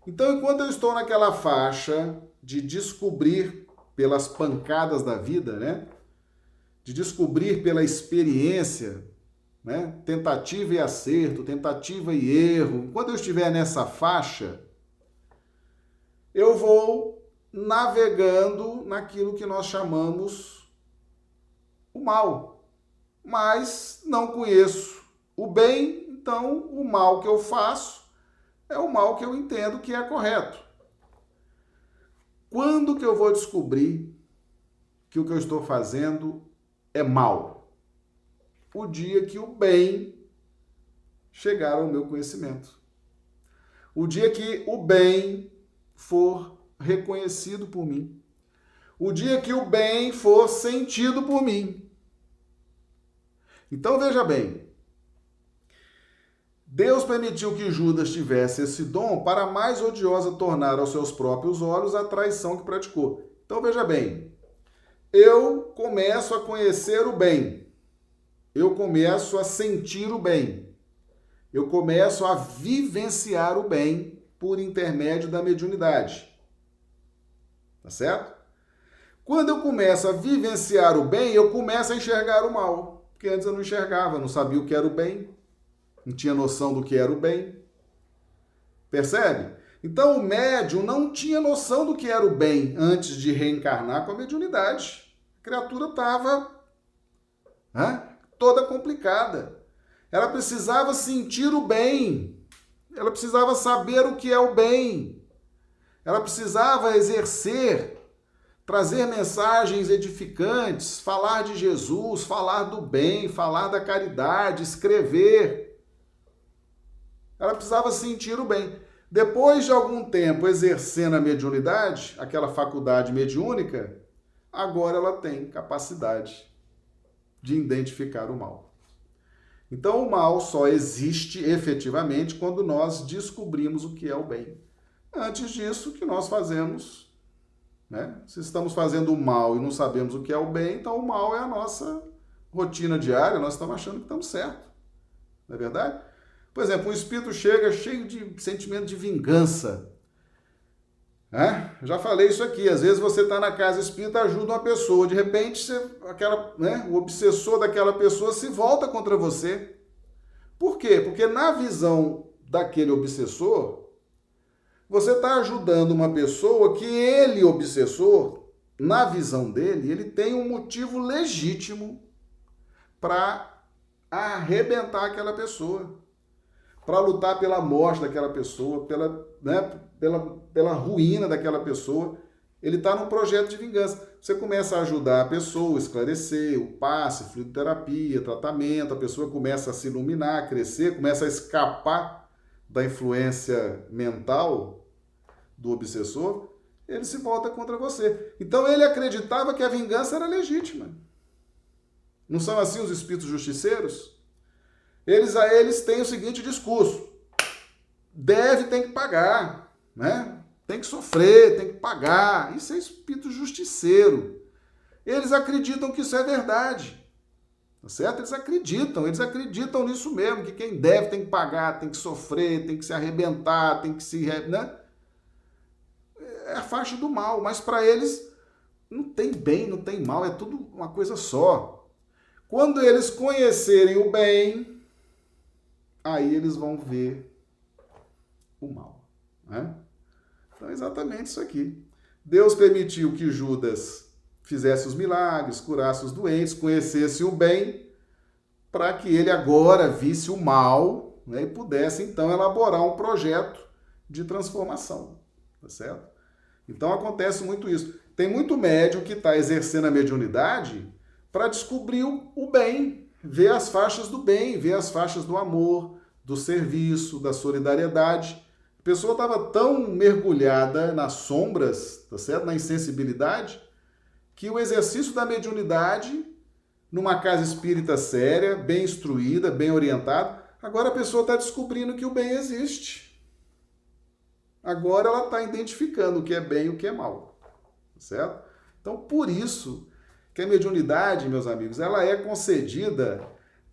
Então, enquanto eu estou naquela faixa de descobrir pelas pancadas da vida, né? De descobrir pela experiência, né? Tentativa e acerto, tentativa e erro. Quando eu estiver nessa faixa, eu vou navegando naquilo que nós chamamos o mal mas não conheço o bem, então o mal que eu faço é o mal que eu entendo que é correto. Quando que eu vou descobrir que o que eu estou fazendo é mal? O dia que o bem chegar ao meu conhecimento. O dia que o bem for reconhecido por mim. O dia que o bem for sentido por mim. Então veja bem, Deus permitiu que Judas tivesse esse dom para mais odiosa tornar aos seus próprios olhos a traição que praticou. Então veja bem, eu começo a conhecer o bem, eu começo a sentir o bem, eu começo a vivenciar o bem por intermédio da mediunidade. Tá certo? Quando eu começo a vivenciar o bem, eu começo a enxergar o mal porque antes eu não enxergava, não sabia o que era o bem, não tinha noção do que era o bem. Percebe? Então o médium não tinha noção do que era o bem antes de reencarnar com a mediunidade. A criatura estava toda complicada. Ela precisava sentir o bem. Ela precisava saber o que é o bem. Ela precisava exercer trazer mensagens edificantes, falar de Jesus, falar do bem, falar da caridade, escrever. Ela precisava sentir o bem. Depois de algum tempo exercendo a mediunidade, aquela faculdade mediúnica, agora ela tem capacidade de identificar o mal. Então, o mal só existe efetivamente quando nós descobrimos o que é o bem. Antes disso, o que nós fazemos né? Se estamos fazendo o mal e não sabemos o que é o bem, então o mal é a nossa rotina diária, nós estamos achando que estamos certo. não é verdade? Por exemplo, um espírito chega cheio de sentimento de vingança. É? Já falei isso aqui. Às vezes você está na casa espírita, ajuda uma pessoa, de repente você, aquela, né, o obsessor daquela pessoa se volta contra você. Por quê? Porque na visão daquele obsessor, você está ajudando uma pessoa que ele, obsessor, na visão dele, ele tem um motivo legítimo para arrebentar aquela pessoa para lutar pela morte daquela pessoa, pela, né, pela, pela ruína daquela pessoa. Ele está num projeto de vingança. Você começa a ajudar a pessoa, esclarecer, o passe, fluidoterapia, tratamento, a pessoa começa a se iluminar, crescer, começa a escapar da influência mental do obsessor, ele se volta contra você. Então ele acreditava que a vingança era legítima. Não são assim os espíritos justiceiros? Eles a eles têm o seguinte discurso: deve, tem que pagar, né? Tem que sofrer, tem que pagar. Isso é espírito justiceiro. Eles acreditam que isso é verdade. Tá certo? Eles acreditam, eles acreditam nisso mesmo, que quem deve tem que pagar, tem que sofrer, tem que se arrebentar, tem que se, né? É a faixa do mal, mas para eles não tem bem, não tem mal, é tudo uma coisa só. Quando eles conhecerem o bem, aí eles vão ver o mal. Né? Então é exatamente isso aqui. Deus permitiu que Judas fizesse os milagres, curasse os doentes, conhecesse o bem, para que ele agora visse o mal né, e pudesse então elaborar um projeto de transformação. Tá certo? Então acontece muito isso. Tem muito médium que está exercendo a mediunidade para descobrir o bem, ver as faixas do bem, ver as faixas do amor, do serviço, da solidariedade. A pessoa estava tão mergulhada nas sombras, tá certo? Na insensibilidade, que o exercício da mediunidade, numa casa espírita séria, bem instruída, bem orientada, agora a pessoa está descobrindo que o bem existe. Agora ela está identificando o que é bem e o que é mal, certo? Então, por isso que a mediunidade, meus amigos, ela é concedida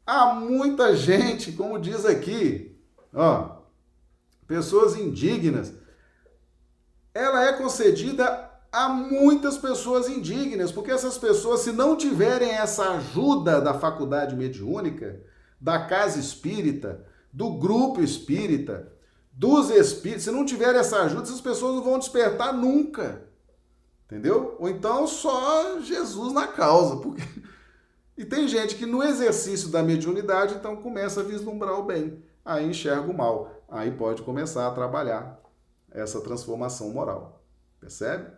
a muita gente, como diz aqui, ó, pessoas indignas. Ela é concedida a muitas pessoas indignas, porque essas pessoas, se não tiverem essa ajuda da faculdade mediúnica, da casa espírita, do grupo espírita, dos espíritos, se não tiverem essa ajuda, essas pessoas não vão despertar nunca. Entendeu? Ou então só Jesus na causa. Porque... [LAUGHS] E tem gente que no exercício da mediunidade, então começa a vislumbrar o bem. Aí enxerga o mal. Aí pode começar a trabalhar essa transformação moral. Percebe?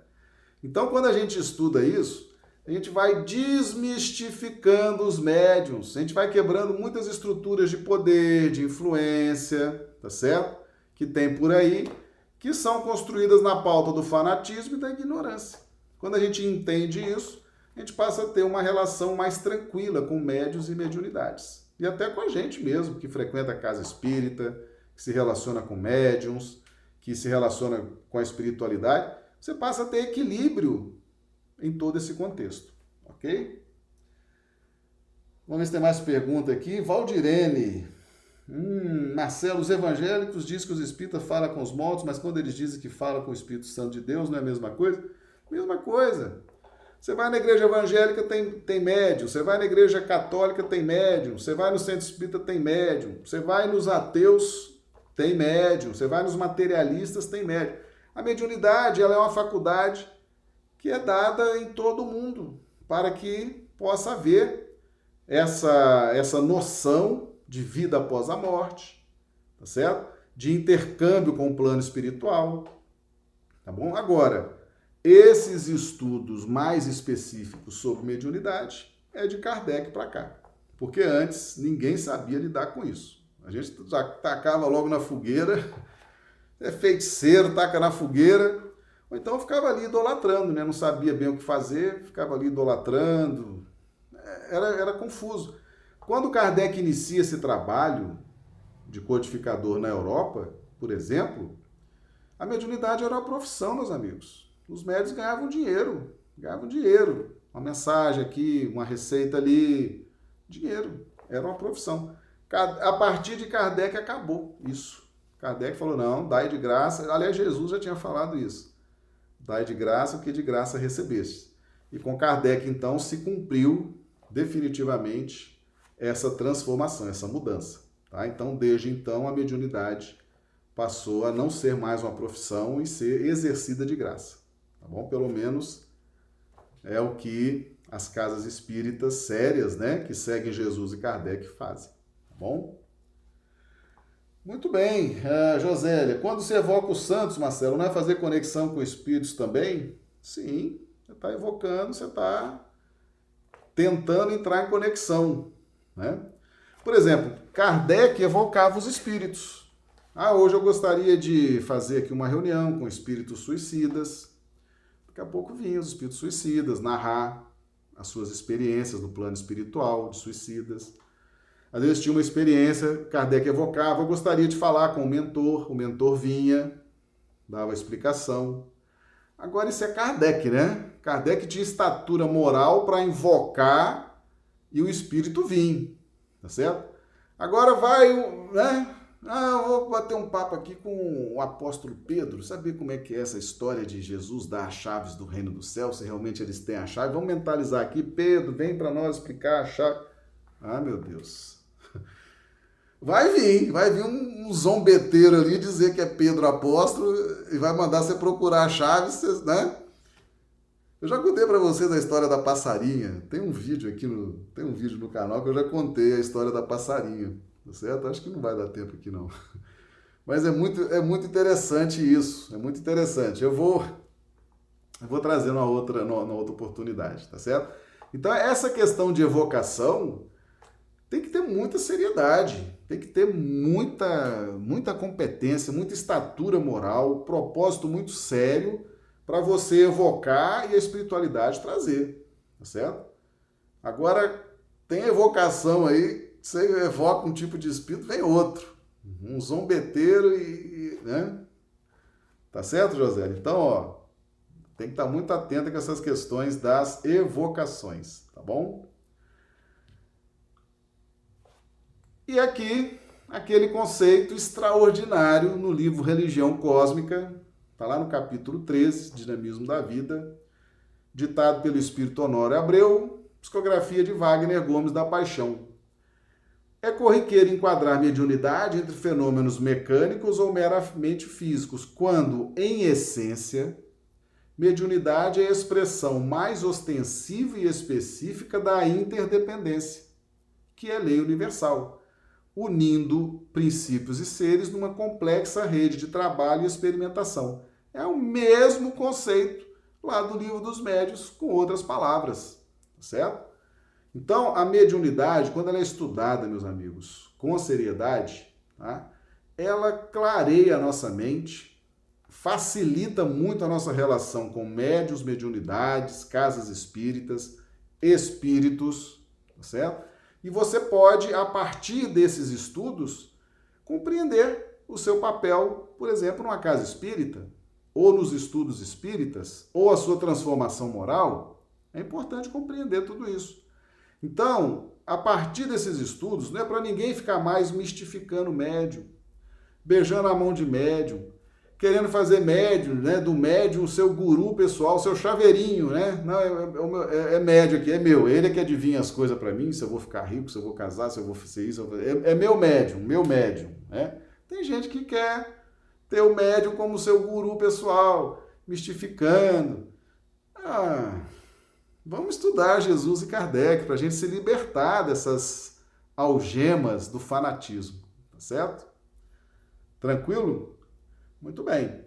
Então, quando a gente estuda isso, a gente vai desmistificando os médiums, a gente vai quebrando muitas estruturas de poder, de influência, tá certo? Que tem por aí, que são construídas na pauta do fanatismo e da ignorância. Quando a gente entende isso, a gente passa a ter uma relação mais tranquila com médios e mediunidades. E até com a gente mesmo, que frequenta a casa espírita, que se relaciona com médiums, que se relaciona com a espiritualidade, você passa a ter equilíbrio em todo esse contexto, ok? Vamos ver se tem mais pergunta aqui. Valdirene, Hum, Marcelo, os evangélicos dizem que os espíritas falam com os mortos, mas quando eles dizem que falam com o Espírito Santo de Deus, não é a mesma coisa? Mesma coisa. Você vai na igreja evangélica, tem, tem médium. Você vai na igreja católica, tem médium. Você vai no centro espírita, tem médium. Você vai nos ateus, tem médium. Você vai nos materialistas, tem médium. A mediunidade ela é uma faculdade que é dada em todo mundo para que possa haver essa, essa noção de vida após a morte, tá certo? De intercâmbio com o plano espiritual, tá bom? Agora, esses estudos mais específicos sobre mediunidade é de Kardec para cá, porque antes ninguém sabia lidar com isso. A gente já tacava logo na fogueira, [LAUGHS] é feiticeiro, taca na fogueira, ou então ficava ali idolatrando, né? Não sabia bem o que fazer, ficava ali idolatrando, é, era, era confuso. Quando Kardec inicia esse trabalho de codificador na Europa, por exemplo, a mediunidade era uma profissão, meus amigos. Os médicos ganhavam dinheiro, ganhavam dinheiro. Uma mensagem aqui, uma receita ali, dinheiro. Era uma profissão. A partir de Kardec acabou isso. Kardec falou: não, dai de graça. Aliás, Jesus já tinha falado isso. Dai de graça o que de graça recebeste. E com Kardec, então, se cumpriu definitivamente essa transformação, essa mudança. Tá? Então, desde então, a mediunidade passou a não ser mais uma profissão e ser exercida de graça. Tá bom? Pelo menos é o que as casas espíritas sérias, né, que seguem Jesus e Kardec fazem. Tá bom? Muito bem, uh, Josélia. Quando se evoca os santos, Marcelo, não é fazer conexão com espíritos também? Sim, você está evocando, você está tentando entrar em conexão. Né? Por exemplo, Kardec evocava os espíritos. Ah, hoje eu gostaria de fazer aqui uma reunião com espíritos suicidas. Daqui a pouco vinham os espíritos suicidas narrar as suas experiências no plano espiritual de suicidas. Às vezes tinha uma experiência, Kardec evocava, eu gostaria de falar com o mentor, o mentor vinha, dava explicação. Agora isso é Kardec, né? Kardec tinha estatura moral para invocar e o espírito vir, tá certo? Agora vai, né? Ah, eu vou bater um papo aqui com o apóstolo Pedro, saber como é que é essa história de Jesus dar as chaves do reino do céu, se realmente eles têm a chave. Vamos mentalizar aqui, Pedro, vem para nós explicar a chave. Ah, meu Deus. [LAUGHS] Vai vir, vai vir um, um zombeteiro ali dizer que é Pedro apóstolo e vai mandar você procurar a chave, né? Eu já contei para vocês a história da passarinha. Tem um vídeo aqui no, tem um vídeo no canal que eu já contei a história da passarinha, tá certo? Acho que não vai dar tempo aqui não. [LAUGHS] Mas é muito, é muito interessante isso, é muito interessante. Eu vou eu vou trazer uma outra, numa outra oportunidade, tá certo? Então, essa questão de evocação tem que ter muita seriedade, tem que ter muita, muita competência, muita estatura moral, propósito muito sério para você evocar e a espiritualidade trazer, tá certo? Agora, tem evocação aí, você evoca um tipo de espírito, vem outro. Um zombeteiro e. né? Tá certo, José? Então, ó, tem que estar muito atento com essas questões das evocações, tá bom? E aqui, aquele conceito extraordinário no livro Religião Cósmica, Está lá no capítulo 13, Dinamismo da Vida, ditado pelo Espírito Honório Abreu, psicografia de Wagner Gomes da Paixão. É corriqueiro enquadrar mediunidade entre fenômenos mecânicos ou meramente físicos, quando, em essência, mediunidade é a expressão mais ostensiva e específica da interdependência, que é lei universal, unindo princípios e seres numa complexa rede de trabalho e experimentação é o mesmo conceito lá do livro dos médios, com outras palavras, tá certo? Então, a mediunidade, quando ela é estudada, meus amigos, com seriedade, tá? ela clareia a nossa mente, facilita muito a nossa relação com médios, mediunidades, casas espíritas, espíritos, tá certo? E você pode, a partir desses estudos, compreender o seu papel, por exemplo, numa casa espírita, ou nos estudos espíritas, ou a sua transformação moral, é importante compreender tudo isso. Então, a partir desses estudos, não é para ninguém ficar mais mistificando médium, beijando a mão de médium, querendo fazer médium, né, do médium, o seu guru pessoal, o seu chaveirinho, né? Não, é, é, é, médio aqui, é meu. Ele é que adivinha as coisas para mim, se eu vou ficar rico, se eu vou casar, se eu vou fazer isso. É, é meu médium, meu médium, né? Tem gente que quer ter o médium como seu guru pessoal, mistificando. Ah, vamos estudar Jesus e Kardec para a gente se libertar dessas algemas do fanatismo, tá certo? Tranquilo? Muito bem.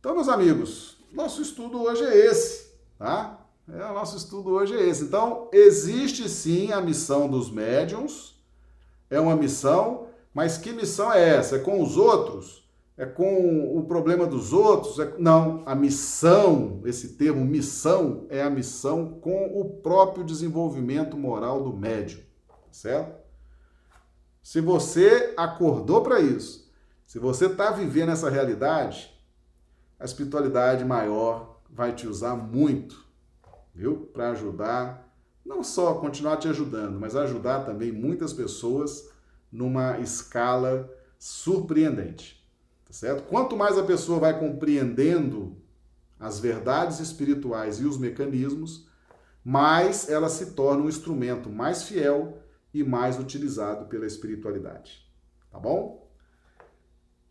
Então, meus amigos, nosso estudo hoje é esse, tá? É, o nosso estudo hoje é esse. Então, existe sim a missão dos médiums, é uma missão, mas que missão é essa? É com os outros? É com o problema dos outros. É... Não, a missão, esse termo missão, é a missão com o próprio desenvolvimento moral do médium, certo? Se você acordou para isso, se você está vivendo essa realidade, a espiritualidade maior vai te usar muito, viu? Para ajudar, não só continuar te ajudando, mas ajudar também muitas pessoas numa escala surpreendente. Tá certo? Quanto mais a pessoa vai compreendendo as verdades espirituais e os mecanismos, mais ela se torna um instrumento mais fiel e mais utilizado pela espiritualidade. Tá bom?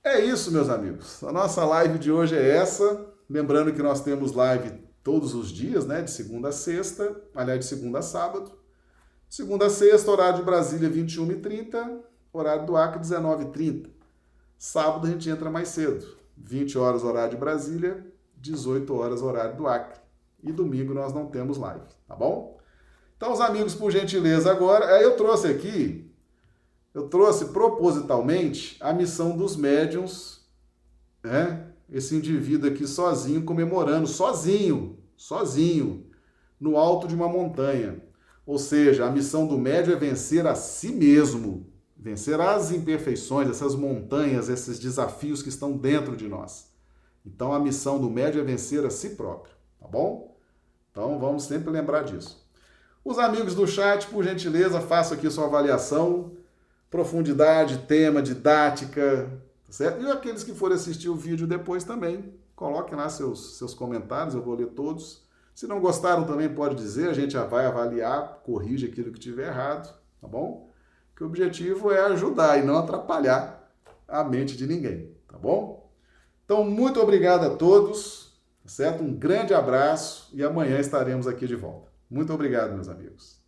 É isso, meus amigos. A nossa live de hoje é essa. Lembrando que nós temos live todos os dias, né? De segunda a sexta, aliás, de segunda a sábado. Segunda a sexta, horário de Brasília, 21h30, horário do Acre, 19h30. Sábado a gente entra mais cedo, 20 horas horário de Brasília, 18 horas horário do Acre. E domingo nós não temos live, tá bom? Então, os amigos, por gentileza, agora, eu trouxe aqui, eu trouxe propositalmente a missão dos médiums, né? Esse indivíduo aqui sozinho, comemorando, sozinho, sozinho, no alto de uma montanha. Ou seja, a missão do médium é vencer a si mesmo, vencer as imperfeições, essas montanhas, esses desafios que estão dentro de nós. Então a missão do médium é vencer a si próprio, tá bom? Então vamos sempre lembrar disso. Os amigos do chat, por gentileza, façam aqui sua avaliação, profundidade, tema, didática, tá certo? E aqueles que forem assistir o vídeo depois também, coloquem lá seus, seus comentários, eu vou ler todos. Se não gostaram também pode dizer, a gente já vai avaliar, corrige aquilo que tiver errado, tá bom? Que o objetivo é ajudar e não atrapalhar a mente de ninguém, tá bom? Então, muito obrigado a todos, tá certo? Um grande abraço e amanhã estaremos aqui de volta. Muito obrigado, meus amigos.